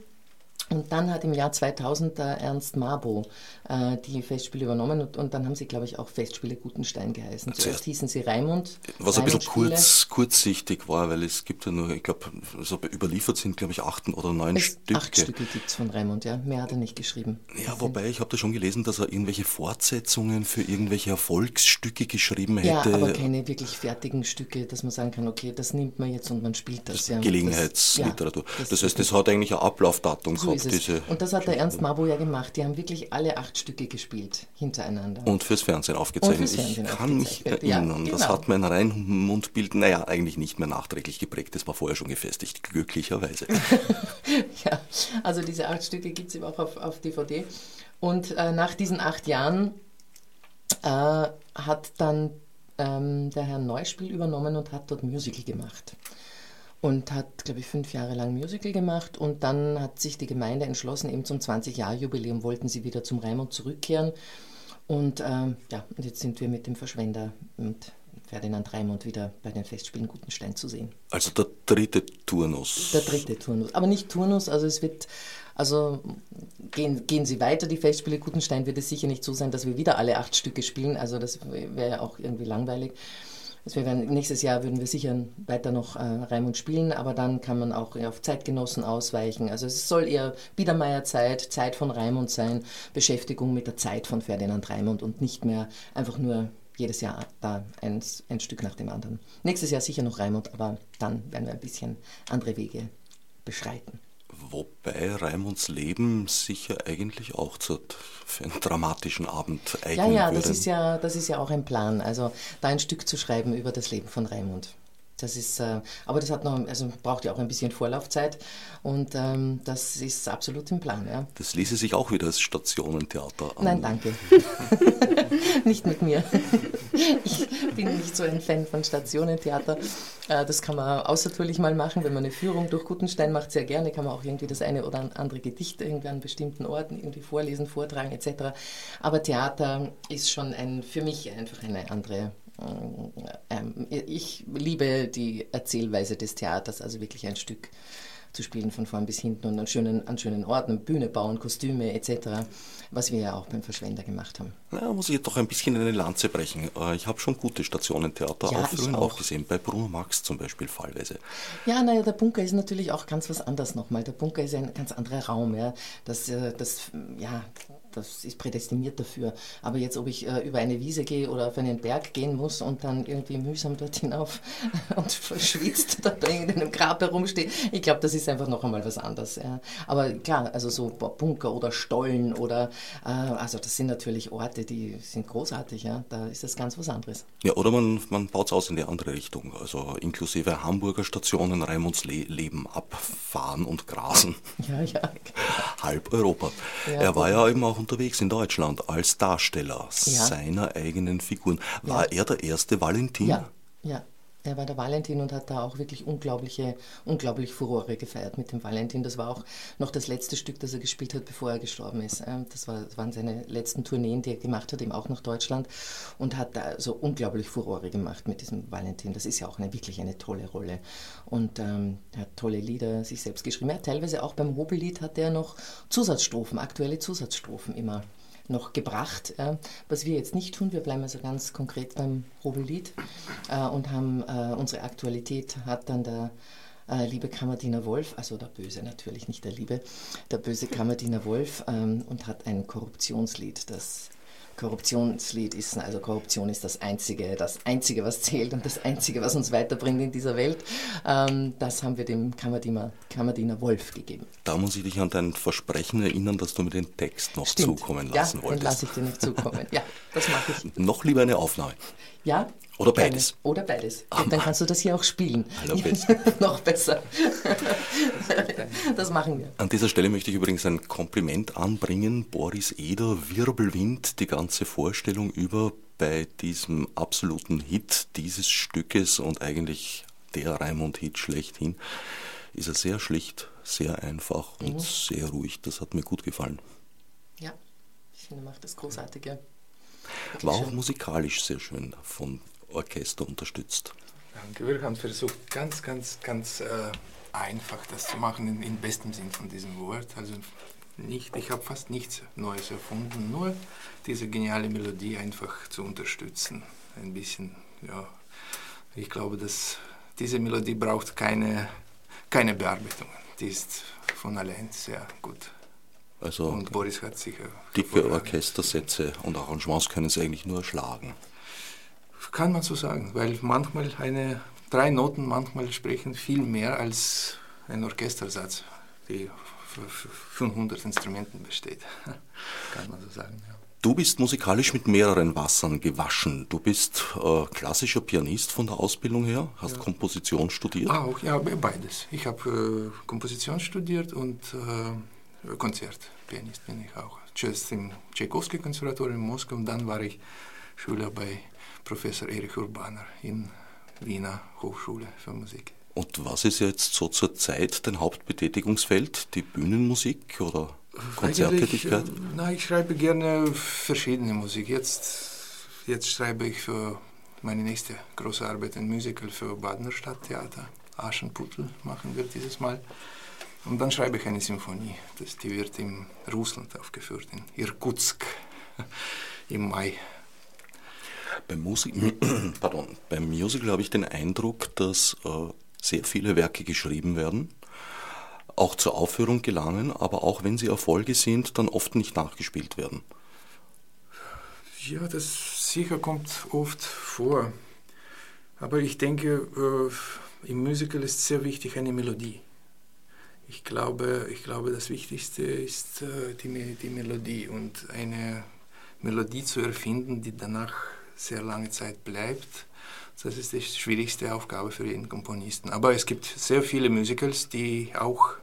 und dann hat im Jahr 2000 der Ernst Mabo äh, die Festspiele übernommen und, und, dann haben sie, glaube ich, auch Festspiele Gutenstein geheißen. Zuerst, hießen sie Raimund. Was ein bisschen kurz, kurzsichtig war, weil es gibt ja nur, ich glaube, so überliefert sind, glaube ich, acht oder neun es, Stücke. Acht Stücke gibt es von Raimund, ja. Mehr hat er nicht geschrieben. Ja, das wobei, ich habe da schon gelesen, dass er irgendwelche Fortsetzungen für irgendwelche Erfolgsstücke geschrieben hätte. Ja, aber keine wirklich fertigen Stücke, dass man sagen kann, okay, das nimmt man jetzt und man spielt das. das ja, Gelegenheitsliteratur. Das, ja, das, das heißt, das hat eigentlich ein Ablaufdatum so gehabt, diese. Und das hat der Ernst Mabo ja gemacht. Die haben wirklich alle acht Stücke gespielt, hintereinander. Und fürs Fernsehen aufgezeichnet. Fürs Fernsehen ich kann mich erinnern, ja, genau. das hat mein Reinmundbild, naja, eigentlich nicht mehr nachträglich geprägt. Das war vorher schon gefestigt, glücklicherweise. ja, also diese acht Stücke gibt es eben auch auf, auf DVD. Und äh, nach diesen acht Jahren äh, hat dann ähm, der Herr Neuspiel übernommen und hat dort Musical gemacht und hat, glaube ich, fünf Jahre lang Musical gemacht und dann hat sich die Gemeinde entschlossen, eben zum 20-Jahr-Jubiläum wollten sie wieder zum Raimund zurückkehren und ähm, ja, und jetzt sind wir mit dem Verschwender und Ferdinand Raimund wieder bei den Festspielen Gutenstein zu sehen. Also der dritte Turnus. Der dritte Turnus, aber nicht Turnus, also es wird, also gehen, gehen Sie weiter, die Festspiele Gutenstein wird es sicher nicht so sein, dass wir wieder alle acht Stücke spielen, also das wäre ja auch irgendwie langweilig. Also wir werden, nächstes Jahr würden wir sicher weiter noch äh, Raimund spielen, aber dann kann man auch auf Zeitgenossen ausweichen. Also es soll eher Biedermeier-Zeit, Zeit von Raimund sein, Beschäftigung mit der Zeit von Ferdinand Raimund und nicht mehr einfach nur jedes Jahr da ein, ein Stück nach dem anderen. Nächstes Jahr sicher noch Raimund, aber dann werden wir ein bisschen andere Wege beschreiten. Wobei Raimunds Leben sicher eigentlich auch zu, für einen dramatischen Abend eignen Ja, ja, das ist ja, das ist ja auch ein Plan. Also da ein Stück zu schreiben über das Leben von Raimund. Das ist, äh, aber das hat noch, also braucht ja auch ein bisschen Vorlaufzeit und ähm, das ist absolut im Plan. Ja. Das ließe sich auch wieder als Stationentheater an. Nein, danke. nicht mit mir. Ich bin nicht so ein Fan von Stationentheater. Äh, das kann man außertourlich mal machen, wenn man eine Führung durch Gutenstein macht, sehr gerne. Kann man auch irgendwie das eine oder andere Gedicht irgendwie an bestimmten Orten irgendwie vorlesen, vortragen etc. Aber Theater ist schon ein, für mich einfach eine andere ähm, ich liebe die Erzählweise des Theaters, also wirklich ein Stück zu spielen von vorn bis hinten und an schönen, an schönen Orten, Bühne bauen, Kostüme etc., was wir ja auch beim Verschwender gemacht haben. Na, muss ich doch ein bisschen eine Lanze brechen. Äh, ich habe schon gute Stationentheater ja, auch. auch gesehen, bei Bruno Max zum Beispiel fallweise. Ja, naja, der Bunker ist natürlich auch ganz was anderes nochmal. Der Bunker ist ein ganz anderer Raum. Ja. Das, äh, das, ja, das ist prädestiniert dafür. Aber jetzt, ob ich äh, über eine Wiese gehe oder auf einen Berg gehen muss und dann irgendwie mühsam dort hinauf und verschwitzt dabei in einem Grab herumstehe, ich glaube, das ist einfach noch einmal was anderes. Ja. Aber klar, also so Bunker oder Stollen oder, äh, also das sind natürlich Orte, die sind großartig, ja. da ist das ganz was anderes. Ja, oder man, man baut es aus in die andere Richtung, also inklusive Hamburger Stationen Raimunds Le Leben abfahren und grasen. Ja, ja. Halb Europa. Ja, er war ja eben auch unterwegs in Deutschland als Darsteller ja. seiner eigenen Figuren. War ja. er der erste Valentin? Ja, ja. Er war der Valentin und hat da auch wirklich unglaubliche, unglaublich Furore gefeiert mit dem Valentin. Das war auch noch das letzte Stück, das er gespielt hat, bevor er gestorben ist. Ähm, das, war, das waren seine letzten Tourneen, die er gemacht hat, eben auch nach Deutschland und hat da so unglaublich Furore gemacht mit diesem Valentin. Das ist ja auch eine, wirklich eine tolle Rolle. Und ähm, er hat tolle Lieder sich selbst geschrieben. Er teilweise auch beim Hobellied hat er noch Zusatzstrophen, aktuelle Zusatzstrophen immer noch gebracht. Was wir jetzt nicht tun, wir bleiben also ganz konkret beim Hobellied äh, und haben äh, unsere Aktualität hat dann der äh, liebe Kammerdiener Wolf, also der Böse natürlich, nicht der Liebe, der böse Kammerdiener Wolf ähm, und hat ein Korruptionslied, das Korruptionslied ist. Also Korruption ist das Einzige, das Einzige, was zählt und das Einzige, was uns weiterbringt in dieser Welt. Ähm, das haben wir dem Kammerdiener, Kammerdiener Wolf gegeben. Da muss ich dich an dein Versprechen erinnern, dass du mir den Text noch Stimmt. zukommen lassen ja, wolltest. den lasse ich dir noch zukommen. Ja, das mache ich. Noch lieber eine Aufnahme. Ja. Oder beides. Oder beides. Und dann kannst du das hier auch spielen. Noch besser. das machen wir. An dieser Stelle möchte ich übrigens ein Kompliment anbringen. Boris Eder, Wirbelwind, die ganze Vorstellung über bei diesem absoluten Hit dieses Stückes und eigentlich der Raimund-Hit schlechthin, ist er sehr schlicht, sehr einfach und mhm. sehr ruhig. Das hat mir gut gefallen. Ja, ich finde, er macht das Großartige. War auch musikalisch sehr schön von Orchester unterstützt. Danke. Wir haben versucht, ganz, ganz, ganz äh, einfach das zu machen, in, im besten Sinn von diesem Wort. Also nicht, ich habe fast nichts Neues erfunden, nur diese geniale Melodie einfach zu unterstützen. Ein bisschen, ja. Ich glaube, dass diese Melodie braucht keine, keine Bearbeitung. Die ist von allein sehr gut. Also und Boris hat sicher. Dicke Orchestersätze und Arrangements können sie eigentlich nur schlagen. Kann man so sagen, weil manchmal eine, drei Noten manchmal sprechen viel mehr als ein Orchestersatz, die 500 Instrumenten besteht. Kann man so sagen, ja. Du bist musikalisch mit mehreren Wassern gewaschen. Du bist äh, klassischer Pianist von der Ausbildung her, hast ja. Komposition studiert? Auch, ja, beides. Ich habe äh, Komposition studiert und äh, Konzertpianist bin ich auch. Zuerst im Tchaikovsky-Konservatorium in Moskau und dann war ich Schüler bei Professor Erich Urbaner in Wiener Hochschule für Musik. Und was ist jetzt so zur Zeit dein Hauptbetätigungsfeld? Die Bühnenmusik oder Konzerttätigkeit? Äh, nein, ich schreibe gerne verschiedene Musik. Jetzt, jetzt schreibe ich für meine nächste große Arbeit ein Musical für Badener Stadttheater. Aschenputtel machen wir dieses Mal. Und dann schreibe ich eine Symphonie. Das, die wird in Russland aufgeführt, in Irkutsk im Mai. Beim, Musik Pardon, beim Musical habe ich den Eindruck, dass äh, sehr viele Werke geschrieben werden, auch zur Aufführung gelangen, aber auch wenn sie Erfolge sind, dann oft nicht nachgespielt werden. Ja, das sicher kommt oft vor. Aber ich denke, äh, im Musical ist sehr wichtig eine Melodie. Ich glaube, ich glaube das Wichtigste ist äh, die, die Melodie und eine Melodie zu erfinden, die danach sehr lange Zeit bleibt. Das ist die schwierigste Aufgabe für jeden Komponisten. Aber es gibt sehr viele Musicals, die auch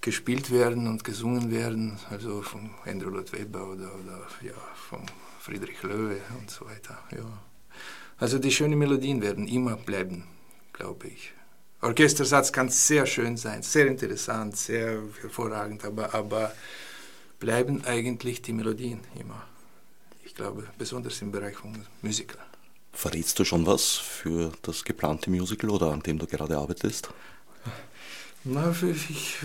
gespielt werden und gesungen werden, also von Andrew Lloyd Webber oder, oder ja, von Friedrich Löwe und so weiter. Ja. Also die schönen Melodien werden immer bleiben, glaube ich. Orchestersatz kann sehr schön sein, sehr interessant, sehr hervorragend, aber, aber bleiben eigentlich die Melodien immer glaube, besonders im Bereich von Musical. Verrätst du schon was für das geplante Musical oder an dem du gerade arbeitest? Na, ich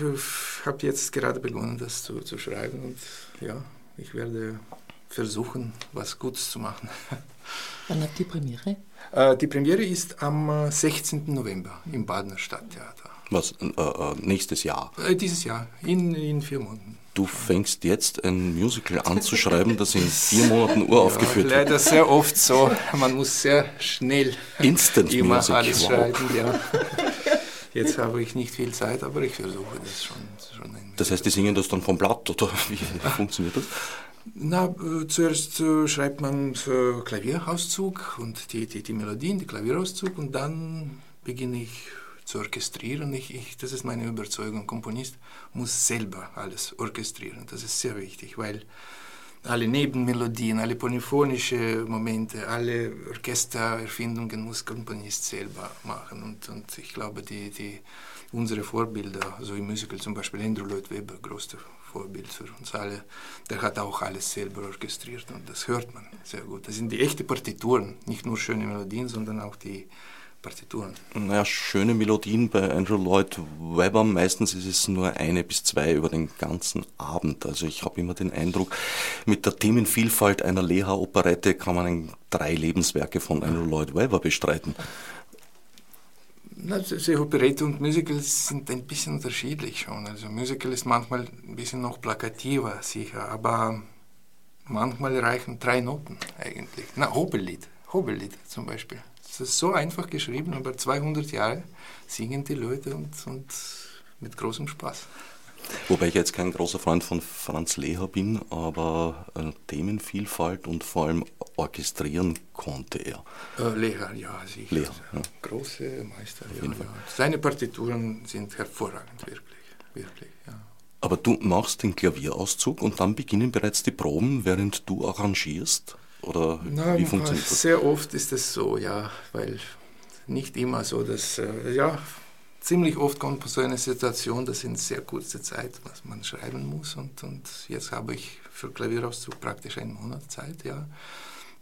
habe jetzt gerade begonnen, das zu, zu schreiben und ja, ich werde versuchen, was Gutes zu machen. Wann habt ihr Premiere? Äh, die Premiere ist am 16. Äh, November im Badener Stadttheater. Was, äh, äh, nächstes Jahr? Äh, dieses Jahr, in, in vier Monaten. Du fängst jetzt ein Musical anzuschreiben, das in vier Monaten uraufgeführt ja, leider wird. Leider sehr oft so. Man muss sehr schnell Instant immer Music. alles wow. schreiben. Ja. Jetzt habe ich nicht viel Zeit, aber ich versuche das schon. schon das heißt, die singen das dann vom Blatt oder wie funktioniert das? Na, äh, zuerst äh, schreibt man für Klavierauszug und die, die, die Melodien, die Klavierauszug und dann beginne ich zu orchestrieren. Ich, ich, das ist meine Überzeugung. Komponist muss selber alles orchestrieren. Das ist sehr wichtig, weil alle Nebenmelodien, alle polyphonische Momente, alle Orchestererfindungen muss Komponist selber machen. Und, und ich glaube, die, die, unsere Vorbilder, so im Musical zum Beispiel Andrew Lloyd Webber, größter Vorbild für uns alle, der hat auch alles selber orchestriert und das hört man sehr gut. Das sind die echten Partituren, nicht nur schöne Melodien, sondern auch die Partituren. Naja, schöne Melodien bei Andrew Lloyd Webber. Meistens ist es nur eine bis zwei über den ganzen Abend. Also ich habe immer den Eindruck, mit der Themenvielfalt einer Leha-Operette kann man drei Lebenswerke von Andrew Lloyd Webber bestreiten. Na, die Operette und Musical sind ein bisschen unterschiedlich schon. Also Musical ist manchmal ein bisschen noch plakativer, sicher, aber manchmal reichen drei Noten eigentlich. Na, Hobellied, Hobellied zum Beispiel. Das ist so einfach geschrieben, aber 200 Jahre singen die Leute und, und mit großem Spaß. Wobei ich jetzt kein großer Freund von Franz Leher bin, aber äh, Themenvielfalt und vor allem orchestrieren konnte er. Äh, Leher, ja, sicher. Leher, ja. Große Meister, ja, ja. Seine Partituren sind hervorragend, wirklich, wirklich, ja. Aber du machst den Klavierauszug und dann beginnen bereits die Proben, während du arrangierst? Oder Na, wie funktioniert das? Sehr oft ist es so, ja, weil nicht immer so, dass, äh, ja, ziemlich oft kommt so eine Situation, dass in sehr kurzer Zeit was man schreiben muss und, und jetzt habe ich für Klavierauszug praktisch einen Monat Zeit, ja.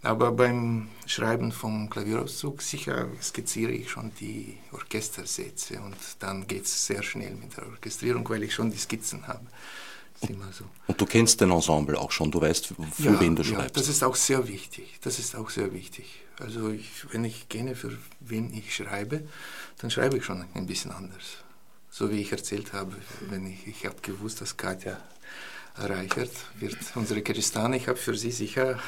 Aber beim Schreiben vom Klavierauszug sicher skizziere ich schon die Orchestersätze und dann geht es sehr schnell mit der Orchestrierung, weil ich schon die Skizzen habe. So. Und du kennst den Ensemble auch schon, du weißt, für ja, wen du schreibst. Ja, das ist auch sehr wichtig. Das ist auch sehr wichtig. Also ich, wenn ich kenne, für wen ich schreibe, dann schreibe ich schon ein bisschen anders. So wie ich erzählt habe, wenn ich, ich habe gewusst, dass Katja Reichert wird unsere Kiristane, ich habe für sie sicher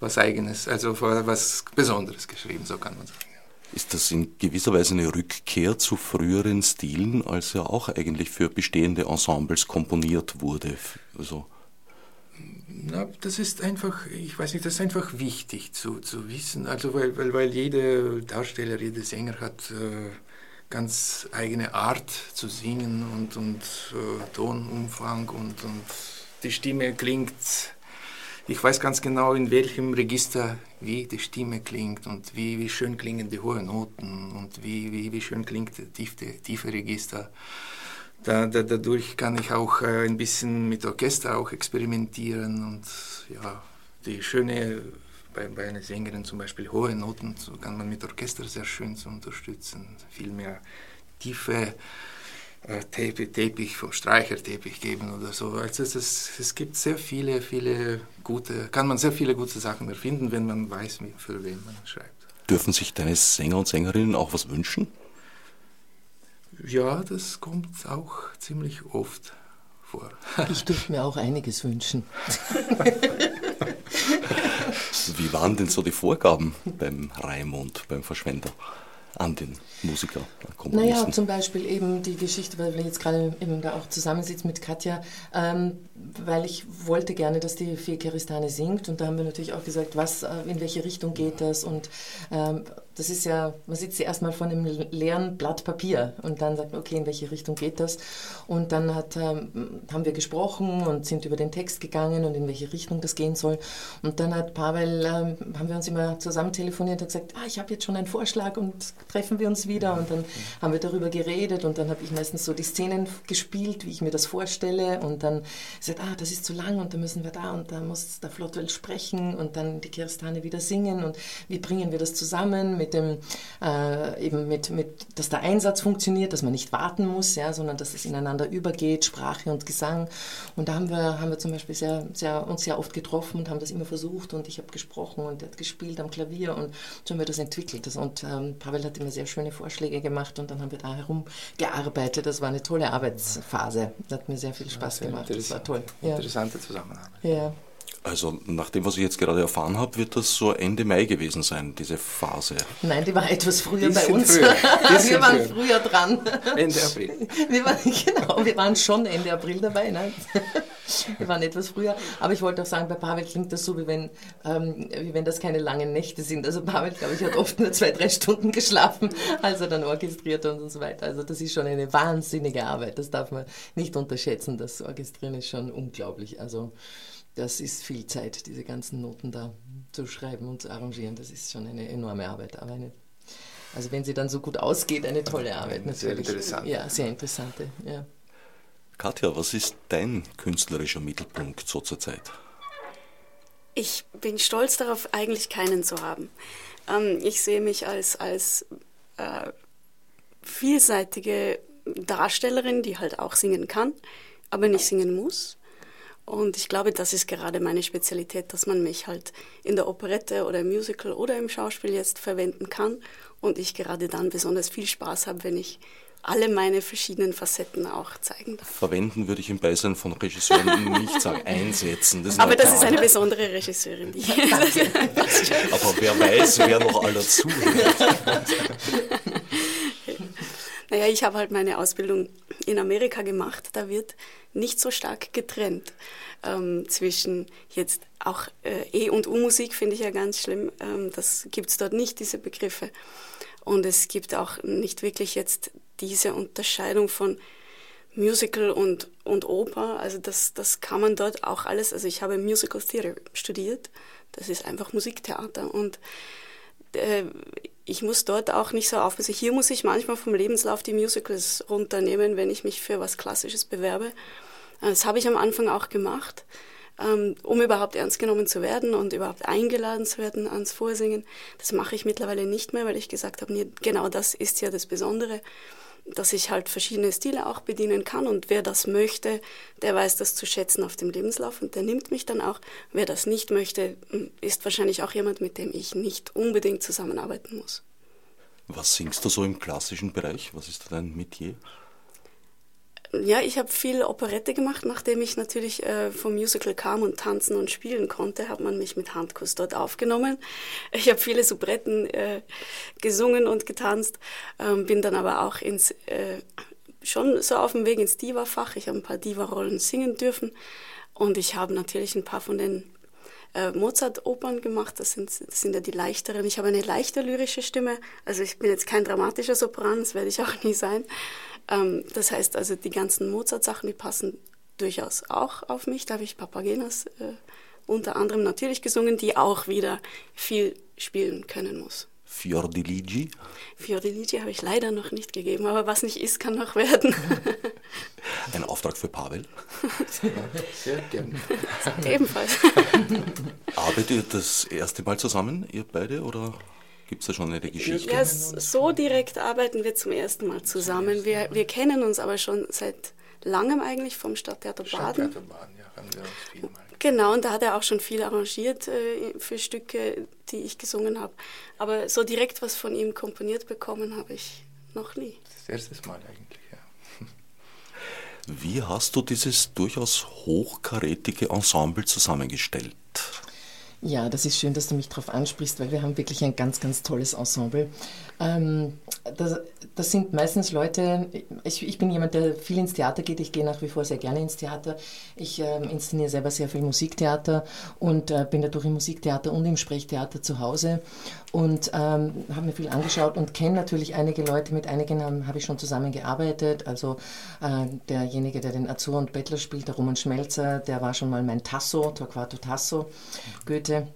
was Eigenes, also was Besonderes geschrieben, so kann man sagen. Ist das in gewisser Weise eine Rückkehr zu früheren Stilen, als ja auch eigentlich für bestehende Ensembles komponiert wurde? Also na, das ist einfach, ich weiß nicht, das ist einfach wichtig zu, zu wissen, also weil, weil, weil jeder Darsteller, jeder Sänger hat äh, ganz eigene Art zu singen und, und äh, Tonumfang und, und die Stimme klingt ich weiß ganz genau, in welchem Register wie die Stimme klingt und wie, wie schön klingen die hohen Noten und wie, wie, wie schön klingt der tiefe, tiefe Register. Da, da, dadurch kann ich auch äh, ein bisschen mit Orchester auch experimentieren und ja, die schöne, bei, bei einer Sängerin zum Beispiel hohe Noten, so kann man mit Orchester sehr schön zu unterstützen, viel mehr tiefe Teppich, Teppich vom Streicherteppich geben oder so. Also es, es gibt sehr viele, viele gute, kann man sehr viele gute Sachen erfinden, wenn man weiß, für wen man schreibt. Dürfen sich deine Sänger und Sängerinnen auch was wünschen? Ja, das kommt auch ziemlich oft vor. Ich dürfte mir auch einiges wünschen. Wie waren denn so die Vorgaben beim Raimund, beim Verschwender? An den Musiker, Komponisten? Naja, zum Beispiel eben die Geschichte, weil wir jetzt gerade eben da auch zusammensitzen mit Katja, ähm, weil ich wollte gerne, dass die Fee Keristane singt und da haben wir natürlich auch gesagt, was, äh, in welche Richtung geht das und ähm, das ist ja, man sitzt ja erstmal vor einem leeren Blatt Papier und dann sagt man, okay, in welche Richtung geht das? Und dann hat, ähm, haben wir gesprochen und sind über den Text gegangen und in welche Richtung das gehen soll. Und dann hat Pavel, ähm, haben wir uns immer zusammen telefoniert und gesagt, ah, ich habe jetzt schon einen Vorschlag und treffen wir uns wieder. Und dann haben wir darüber geredet und dann habe ich meistens so die Szenen gespielt, wie ich mir das vorstelle. Und dann gesagt, ah, das ist zu lang und da müssen wir da und da muss der Flottwell sprechen und dann die Kirstane wieder singen und wie bringen wir das zusammen mit dem, äh, eben mit, mit, dass der Einsatz funktioniert, dass man nicht warten muss, ja, sondern dass es ineinander übergeht, Sprache und Gesang. Und da haben wir, haben wir zum Beispiel sehr, sehr, uns sehr oft getroffen und haben das immer versucht und ich habe gesprochen und er hat gespielt am Klavier und so haben wir das entwickelt. Und ähm, Pavel hat immer sehr schöne Vorschläge gemacht und dann haben wir da herum gearbeitet. Das war eine tolle Arbeitsphase. Das hat mir sehr viel Spaß ja, gemacht. Das war toll. Interessante Zusammenarbeit. Ja. Also nach dem, was ich jetzt gerade erfahren habe, wird das so Ende Mai gewesen sein, diese Phase. Nein, die war etwas früher bei uns. Früher. wir waren früher. früher dran. Ende April. Wir waren, genau, wir waren schon Ende April dabei. Nein? Wir waren etwas früher. Aber ich wollte auch sagen, bei Pavel klingt das so, wie wenn, ähm, wie wenn das keine langen Nächte sind. Also Pavel, glaube ich, hat oft nur zwei, drei Stunden geschlafen, als er dann orchestriert und so weiter. Also das ist schon eine wahnsinnige Arbeit. Das darf man nicht unterschätzen. Das Orchestrieren ist schon unglaublich. Also das ist viel Zeit, diese ganzen Noten da zu schreiben und zu arrangieren. Das ist schon eine enorme Arbeit. Aber eine, also wenn sie dann so gut ausgeht, eine tolle Arbeit natürlich. Sehr interessant. Ja, sehr interessante. Ja. Katja, was ist dein künstlerischer Mittelpunkt so zur Zeit? Ich bin stolz darauf, eigentlich keinen zu haben. Ähm, ich sehe mich als, als äh, vielseitige Darstellerin, die halt auch singen kann, aber nicht singen muss. Und ich glaube, das ist gerade meine Spezialität, dass man mich halt in der Operette oder im Musical oder im Schauspiel jetzt verwenden kann und ich gerade dann besonders viel Spaß habe, wenn ich alle meine verschiedenen Facetten auch zeigen darf. Verwenden würde ich im Beisein von Regisseuren nicht sagen, einsetzen. Das Aber das ist eine besondere Regisseurin. Die Aber wer weiß, wer noch aller zuhört. Naja, ich habe halt meine Ausbildung in Amerika gemacht. Da wird nicht so stark getrennt ähm, zwischen jetzt auch äh, E- und U-Musik, finde ich ja ganz schlimm. Ähm, das es dort nicht, diese Begriffe. Und es gibt auch nicht wirklich jetzt diese Unterscheidung von Musical und, und Oper. Also das, das kann man dort auch alles. Also ich habe Musical Theater studiert. Das ist einfach Musiktheater. Und äh, ich muss dort auch nicht so aufpassen. Hier muss ich manchmal vom Lebenslauf die Musicals runternehmen, wenn ich mich für was Klassisches bewerbe. Das habe ich am Anfang auch gemacht, ähm, um überhaupt ernst genommen zu werden und überhaupt eingeladen zu werden ans Vorsingen. Das mache ich mittlerweile nicht mehr, weil ich gesagt habe, genau das ist ja das Besondere, dass ich halt verschiedene Stile auch bedienen kann und wer das möchte, der weiß das zu schätzen auf dem Lebenslauf und der nimmt mich dann auch. Wer das nicht möchte, ist wahrscheinlich auch jemand, mit dem ich nicht unbedingt zusammenarbeiten muss. Was singst du so im klassischen Bereich? Was ist da dein Metier? Ja, ich habe viel Operette gemacht. Nachdem ich natürlich äh, vom Musical kam und tanzen und spielen konnte, hat man mich mit Handkuss dort aufgenommen. Ich habe viele Soubretten äh, gesungen und getanzt, ähm, bin dann aber auch ins äh, schon so auf dem Weg ins Diva-Fach. Ich habe ein paar Diva-Rollen singen dürfen und ich habe natürlich ein paar von den äh, Mozart-Opern gemacht. Das sind, das sind ja die leichteren. Ich habe eine leichte lyrische Stimme. Also ich bin jetzt kein dramatischer Sopran, das werde ich auch nie sein. Ähm, das heißt also, die ganzen Mozart-Sachen, die passen durchaus auch auf mich. Da habe ich Papagenas äh, unter anderem natürlich gesungen, die auch wieder viel spielen können muss. Fiordiligi? Fiordiligi habe ich leider noch nicht gegeben, aber was nicht ist, kann noch werden. Ein Auftrag für Pavel? Sehr gerne. Ebenfalls. Arbeitet ihr das erste Mal zusammen, ihr beide, oder gibt es da schon eine Geschichte? Ja, so direkt arbeiten wir zum ersten Mal zusammen. Wir, wir kennen uns aber schon seit langem eigentlich vom Stadttheater Baden. Stadttheater Baden, ja, haben wir vielmal. Genau, und da hat er auch schon viel arrangiert äh, für Stücke, die ich gesungen habe. Aber so direkt was von ihm komponiert bekommen habe ich noch nie. Das erste Mal eigentlich, ja. Wie hast du dieses durchaus hochkarätige Ensemble zusammengestellt? Ja, das ist schön, dass du mich darauf ansprichst, weil wir haben wirklich ein ganz, ganz tolles Ensemble. Ähm, das, das, sind meistens Leute, ich, ich, bin jemand, der viel ins Theater geht, ich gehe nach wie vor sehr gerne ins Theater. Ich äh, inszeniere selber sehr viel Musiktheater und äh, bin dadurch im Musiktheater und im Sprechtheater zu Hause und ähm, habe mir viel angeschaut und kenne natürlich einige Leute, mit einigen habe hab ich schon zusammengearbeitet. Also äh, derjenige, der den Azur und Bettler spielt, der Roman Schmelzer, der war schon mal mein Tasso, Torquato Tasso, Goethe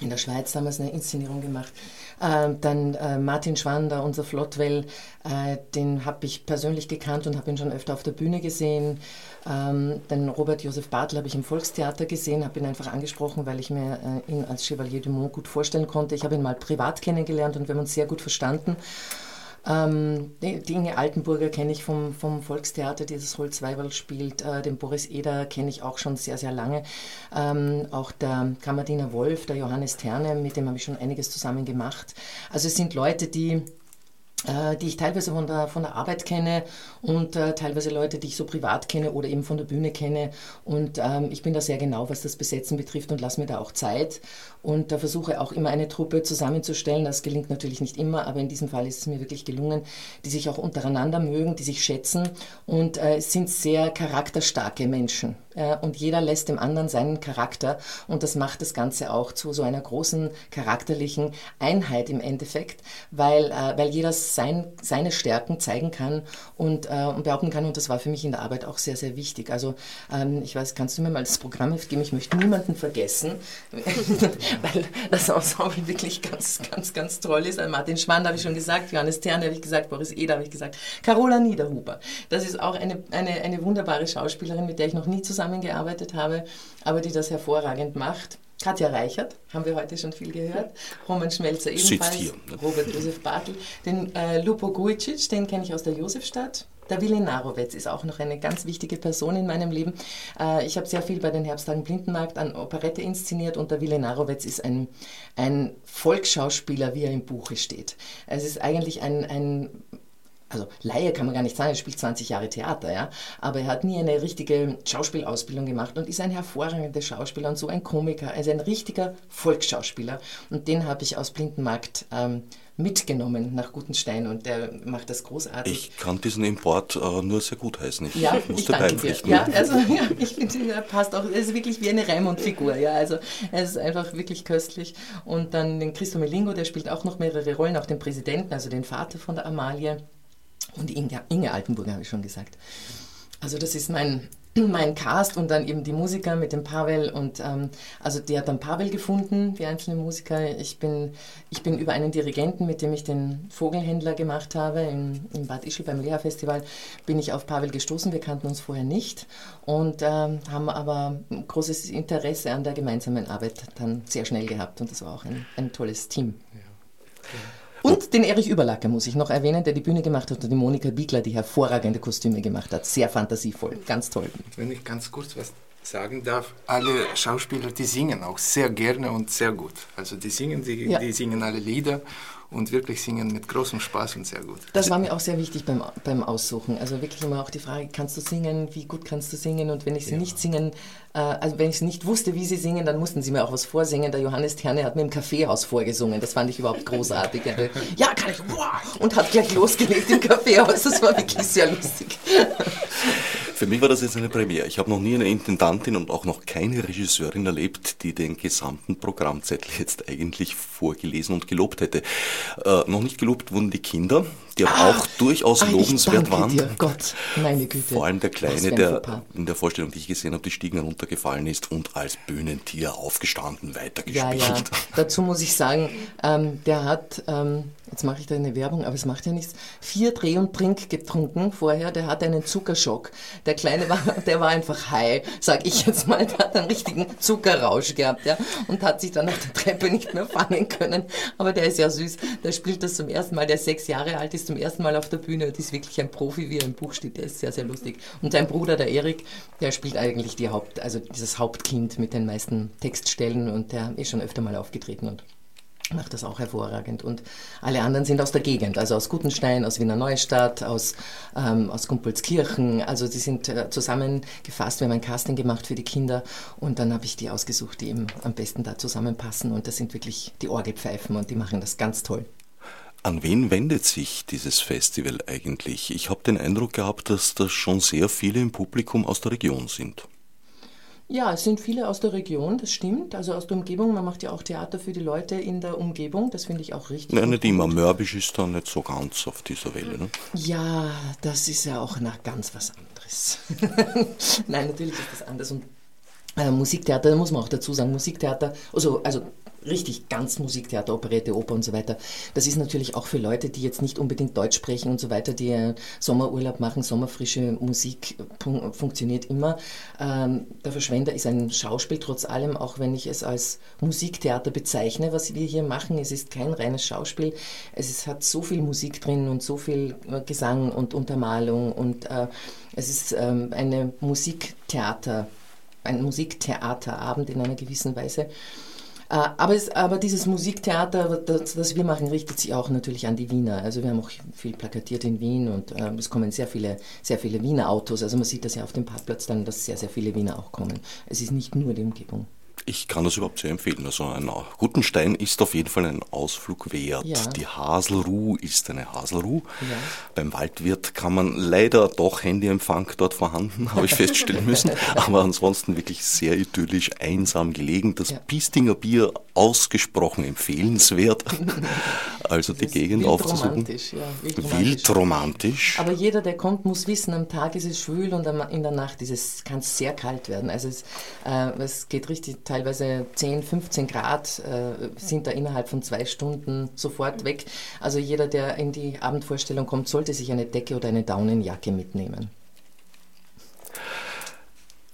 in der Schweiz damals eine Inszenierung gemacht. Äh, dann äh, Martin Schwander, unser Flottwell, äh, den habe ich persönlich gekannt und habe ihn schon öfter auf der Bühne gesehen. Ähm, den Robert Josef Bartel habe ich im Volkstheater gesehen, habe ihn einfach angesprochen, weil ich mir äh, ihn als Chevalier du Mont gut vorstellen konnte. Ich habe ihn mal privat kennengelernt und wir haben uns sehr gut verstanden. Ähm, die, Inge Altenburger kenne ich vom, vom Volkstheater, die das Holzweiberl spielt. Äh, den Boris Eder kenne ich auch schon sehr, sehr lange. Ähm, auch der Kammerdiener Wolf, der Johannes Terne, mit dem habe ich schon einiges zusammen gemacht. Also es sind Leute, die äh, die ich teilweise von der, von der Arbeit kenne und äh, teilweise Leute, die ich so privat kenne oder eben von der Bühne kenne. Und ähm, ich bin da sehr genau, was das Besetzen betrifft und lasse mir da auch Zeit und da versuche auch immer eine Truppe zusammenzustellen. Das gelingt natürlich nicht immer, aber in diesem Fall ist es mir wirklich gelungen, die sich auch untereinander mögen, die sich schätzen und äh, sind sehr charakterstarke Menschen. Äh, und jeder lässt dem anderen seinen Charakter und das macht das Ganze auch zu so einer großen charakterlichen Einheit im Endeffekt, weil, äh, weil jeder sein, seine Stärken zeigen kann und, äh, und behaupten kann und das war für mich in der Arbeit auch sehr, sehr wichtig. Also ähm, ich weiß, kannst du mir mal das Programm geben? Ich möchte niemanden vergessen. weil das Ensemble wirklich ganz, ganz, ganz toll ist. Martin Schwann habe ich schon gesagt, Johannes Terne habe ich gesagt, Boris Eder habe ich gesagt, Carola Niederhuber. Das ist auch eine, eine, eine wunderbare Schauspielerin, mit der ich noch nie zusammengearbeitet habe, aber die das hervorragend macht. Katja Reichert, haben wir heute schon viel gehört. Roman Schmelzer ebenfalls. Hier. Robert Josef Bartel. Den äh, Lupo Gujicic, den kenne ich aus der Josefstadt. Der Willi Narowetz ist auch noch eine ganz wichtige Person in meinem Leben. Äh, ich habe sehr viel bei den Herbsttagen Blindenmarkt an Operette inszeniert und der Willi Narowetz ist ein, ein Volksschauspieler, wie er im Buche steht. Es ist eigentlich ein, ein also Laie kann man gar nicht sagen, er spielt 20 Jahre Theater, ja, aber er hat nie eine richtige Schauspielausbildung gemacht und ist ein hervorragender Schauspieler und so ein Komiker, also ein richtiger Volksschauspieler. Und den habe ich aus Blindenmarkt ähm, mitgenommen nach Gutenstein und der macht das großartig. Ich kann diesen Import äh, nur sehr gut heißen. Ich ja, ich danke dir. Ja, also ja, ich finde, er passt auch, er ist wirklich wie eine Raimund-Figur. Ja, also er ist einfach wirklich köstlich. Und dann den Christo Melingo, der spielt auch noch mehrere Rollen, auch den Präsidenten, also den Vater von der Amalie. Und Inge, Inge Altenburger habe ich schon gesagt. Also das ist mein, mein Cast und dann eben die Musiker mit dem Pavel und ähm, also die hat dann Pavel gefunden, die einzelnen Musiker. Ich bin, ich bin über einen Dirigenten, mit dem ich den Vogelhändler gemacht habe in, in Bad Ischl beim Lea Festival, bin ich auf Pavel gestoßen. Wir kannten uns vorher nicht und ähm, haben aber großes Interesse an der gemeinsamen Arbeit dann sehr schnell gehabt und das war auch ein, ein tolles Team. Ja. Ja. Und den Erich Überlacker muss ich noch erwähnen, der die Bühne gemacht hat und die Monika Biegler, die hervorragende Kostüme gemacht hat. Sehr fantasievoll, ganz toll. Wenn ich ganz kurz was sagen darf, alle Schauspieler, die singen auch sehr gerne und sehr gut. Also die singen, die, ja. die singen alle Lieder und wirklich singen mit großem Spaß und sehr gut. Das war mir auch sehr wichtig beim, beim Aussuchen. Also wirklich immer auch die Frage, kannst du singen, wie gut kannst du singen? Und wenn ich sie ja. nicht singen, äh, also wenn ich nicht wusste, wie sie singen, dann mussten sie mir auch was vorsingen. Der Johannes Terne hat mir im Kaffeehaus vorgesungen. Das fand ich überhaupt großartig. ja, kann ich. Und hat gleich losgelegt im Kaffeehaus. Das war wirklich sehr lustig. Für mich war das jetzt eine Premiere. Ich habe noch nie eine Intendantin und auch noch keine Regisseurin erlebt, die den gesamten Programmzettel jetzt eigentlich vorgelesen und gelobt hätte. Äh, noch nicht gelobt wurden die Kinder, die aber ah, auch durchaus ah, lobenswert waren. Dir. Gott, meine Güte. Vor allem der Kleine, der in der Vorstellung, die ich gesehen habe, die Stiegen runtergefallen ist und als Bühnentier aufgestanden weitergespielt. Ja, ja. Dazu muss ich sagen, ähm, der hat ähm, jetzt mache ich da eine Werbung, aber es macht ja nichts, vier Dreh- und Trink getrunken vorher, der hatte einen Zuckerschock. Der Kleine war, der war einfach high, sag ich jetzt mal, der hat einen richtigen Zuckerrausch gehabt, ja, und hat sich dann auf der Treppe nicht mehr fangen können. Aber der ist ja süß, der spielt das zum ersten Mal, der sechs Jahre alt ist, zum ersten Mal auf der Bühne und ist wirklich ein Profi, wie er im Buch steht, der ist sehr, sehr lustig. Und sein Bruder, der Erik, der spielt eigentlich die Haupt, also dieses Hauptkind mit den meisten Textstellen und der ist schon öfter mal aufgetreten und macht das auch hervorragend. Und alle anderen sind aus der Gegend, also aus Gutenstein, aus Wiener Neustadt, aus, ähm, aus Gumpolskirchen. Also die sind äh, zusammengefasst. Wir haben ein Casting gemacht für die Kinder und dann habe ich die ausgesucht, die eben am besten da zusammenpassen. Und das sind wirklich die Orgelpfeifen und die machen das ganz toll. An wen wendet sich dieses Festival eigentlich? Ich habe den Eindruck gehabt, dass da schon sehr viele im Publikum aus der Region sind. Ja, es sind viele aus der Region, das stimmt. Also aus der Umgebung. Man macht ja auch Theater für die Leute in der Umgebung. Das finde ich auch richtig. Nein, nicht immer. Mörbisch ist da nicht so ganz auf dieser Welle. Ne? Ja, das ist ja auch nach ganz was anderes. Nein, natürlich ist das anders. Und äh, Musiktheater, da muss man auch dazu sagen, Musiktheater, also, also richtig ganz Musiktheater, Operette, Oper und so weiter. Das ist natürlich auch für Leute, die jetzt nicht unbedingt Deutsch sprechen und so weiter, die Sommerurlaub machen, sommerfrische Musik funktioniert immer. Ähm, der Verschwender ist ein Schauspiel, trotz allem, auch wenn ich es als Musiktheater bezeichne, was wir hier machen. Es ist kein reines Schauspiel. Es ist, hat so viel Musik drin und so viel äh, Gesang und Untermalung und äh, es ist ähm, eine Musiktheater, ein Musiktheaterabend in einer gewissen Weise. Äh, aber, es, aber dieses Musiktheater, das, das, wir machen, richtet sich auch natürlich an die Wiener. Also wir haben auch viel plakatiert in Wien und äh, es kommen sehr viele, sehr viele Wiener Autos. Also man sieht das ja auf dem Parkplatz dann, dass sehr, sehr viele Wiener auch kommen. Es ist nicht nur die Umgebung ich kann das überhaupt sehr empfehlen. Also ein Gutenstein ist auf jeden Fall ein Ausflug wert. Ja. Die Haselruh ist eine Haselruh. Ja. Beim Waldwirt kann man leider doch Handyempfang dort vorhanden, habe ich feststellen müssen. Aber ansonsten wirklich sehr idyllisch, einsam gelegen. Das ja. Piestinger Bier ausgesprochen empfehlenswert. Also die Gegend wild aufzusuchen. Romantisch, ja, wild, romantisch. wild romantisch. Aber jeder, der kommt, muss wissen, am Tag ist es schwül und in der Nacht ist es, kann es sehr kalt werden. Also es, äh, es geht richtig teilweise teilweise 10, 15 Grad äh, sind da innerhalb von zwei Stunden sofort weg. Also jeder, der in die Abendvorstellung kommt, sollte sich eine Decke oder eine Daunenjacke mitnehmen.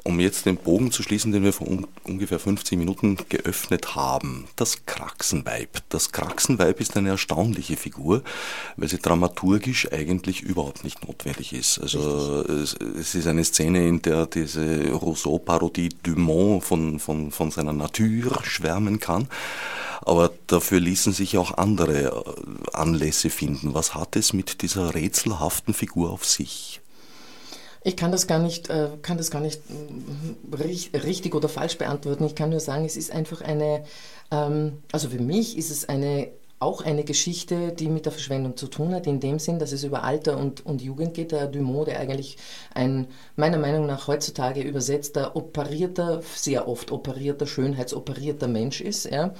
Um jetzt den Bogen zu schließen, den wir vor un ungefähr 15 Minuten geöffnet haben, das Kraxenweib. Das Kraxenweib ist eine erstaunliche Figur, weil sie dramaturgisch eigentlich überhaupt nicht notwendig ist. Also es, es, ist eine Szene, in der diese Rousseau-Parodie Dumont von, von, von seiner Natur schwärmen kann. Aber dafür ließen sich auch andere äh, Anlässe finden. Was hat es mit dieser rätselhaften Figur auf sich? Ich kann das gar nicht, äh, kann das gar nicht mm, richtig oder falsch beantworten. Ich kann nur sagen, es ist einfach eine, ähm, also für mich ist es eine auch eine Geschichte, die mit der Verschwendung zu tun hat, in dem Sinn, dass es über Alter und, und Jugend geht. Der Dumont, der eigentlich ein, meiner Meinung nach heutzutage übersetzter, operierter, sehr oft operierter, schönheitsoperierter Mensch ist. Ja.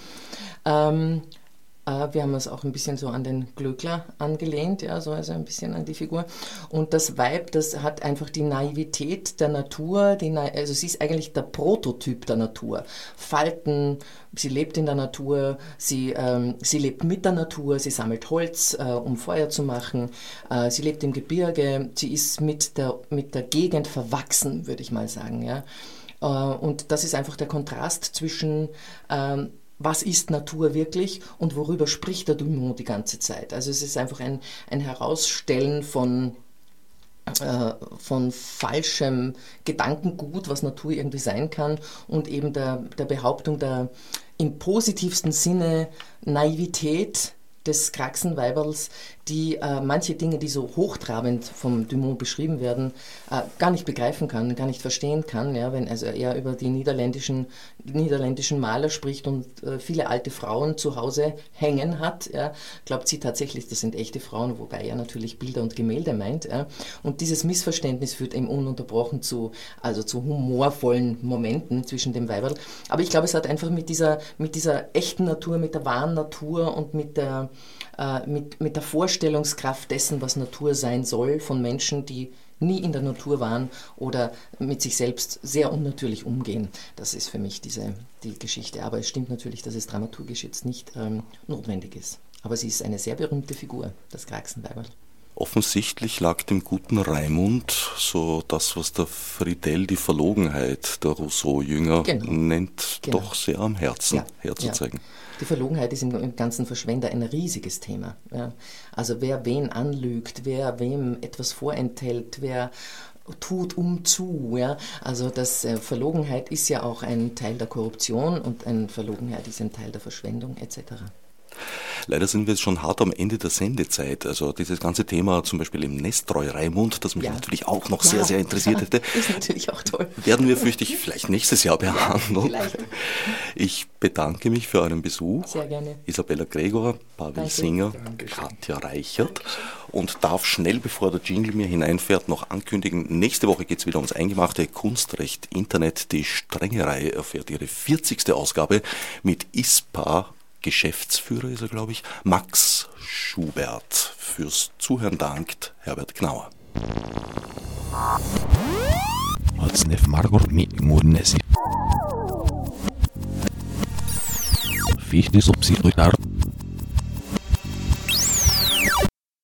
Ähm, äh, wir haben uns auch ein bisschen so an den Glöckler angelehnt, ja, so also ein bisschen an die Figur. Und das Weib, das hat einfach die Naivität der Natur, die Na also sie ist eigentlich der Prototyp der Natur. Falten, sie lebt in der Natur, sie, ähm, sie lebt mit der Natur, sie sammelt Holz, äh, um Feuer zu machen, äh, sie lebt im Gebirge, sie ist mit der, mit der Gegend verwachsen, würde ich mal sagen, ja. Äh, und das ist einfach der Kontrast zwischen ähm, was ist Natur wirklich und worüber spricht der Dumont die ganze Zeit. Also es ist einfach ein, ein Herausstellen von, äh, von falschem Gedankengut, was Natur irgendwie sein kann und eben der, der Behauptung der im positivsten Sinne Naivität des Kraxenweiberls, die äh, manche Dinge, die so hochtrabend vom Dumont beschrieben werden, äh, gar nicht begreifen kann, gar nicht verstehen kann. Ja, wenn also er über die niederländischen, niederländischen Maler spricht und äh, viele alte Frauen zu Hause hängen hat, ja, glaubt sie tatsächlich, das sind echte Frauen, wobei er natürlich Bilder und Gemälde meint. Ja. Und dieses Missverständnis führt eben ununterbrochen zu, also zu humorvollen Momenten zwischen dem Weiberl. Aber ich glaube, es hat einfach mit dieser, mit dieser echten Natur, mit der wahren Natur und mit der äh, mit, mit der Vorstellungskraft dessen, was Natur sein soll, von Menschen, die nie in der Natur waren oder mit sich selbst sehr unnatürlich umgehen. Das ist für mich diese, die Geschichte. Aber es stimmt natürlich, dass es dramaturgisch jetzt nicht ähm, notwendig ist. Aber sie ist eine sehr berühmte Figur, das Kraxenweiberl. Offensichtlich lag dem guten Raimund so das, was der Friedel die Verlogenheit der Rousseau-Jünger genau. nennt, genau. doch sehr am Herzen ja, herzuzeigen. Ja. Die Verlogenheit ist im ganzen Verschwender ein riesiges Thema. Ja. Also wer wen anlügt, wer wem etwas vorenthält, wer tut um zu. Ja? Also das äh, Verlogenheit ist ja auch ein Teil der Korruption und eine Verlogenheit ist ein Teil der Verschwendung etc. Leider sind wir jetzt schon hart am Ende der Sendezeit. Also dieses ganze Thema zum Beispiel im Nestreu Raimund, das mich ja. natürlich auch noch ja. sehr, sehr interessiert hätte. Ist natürlich auch toll. Werden wir, fürchte ich, vielleicht nächstes Jahr behandeln. Vielleicht. Ich bedanke mich für euren Besuch. Sehr gerne. Isabella Gregor, Pavel Singer, Katja Reichert. Und darf schnell, bevor der Jingle mir hineinfährt, noch ankündigen, nächste Woche geht es wieder ums Eingemachte Kunstrecht Internet. Die Strengerei erfährt ihre 40. Ausgabe mit ISPA Geschäftsführer ist er, glaube ich, Max Schubert. Fürs Zuhören dankt Herbert Knauer. Margot mit Murnesi. Fichte subsidiar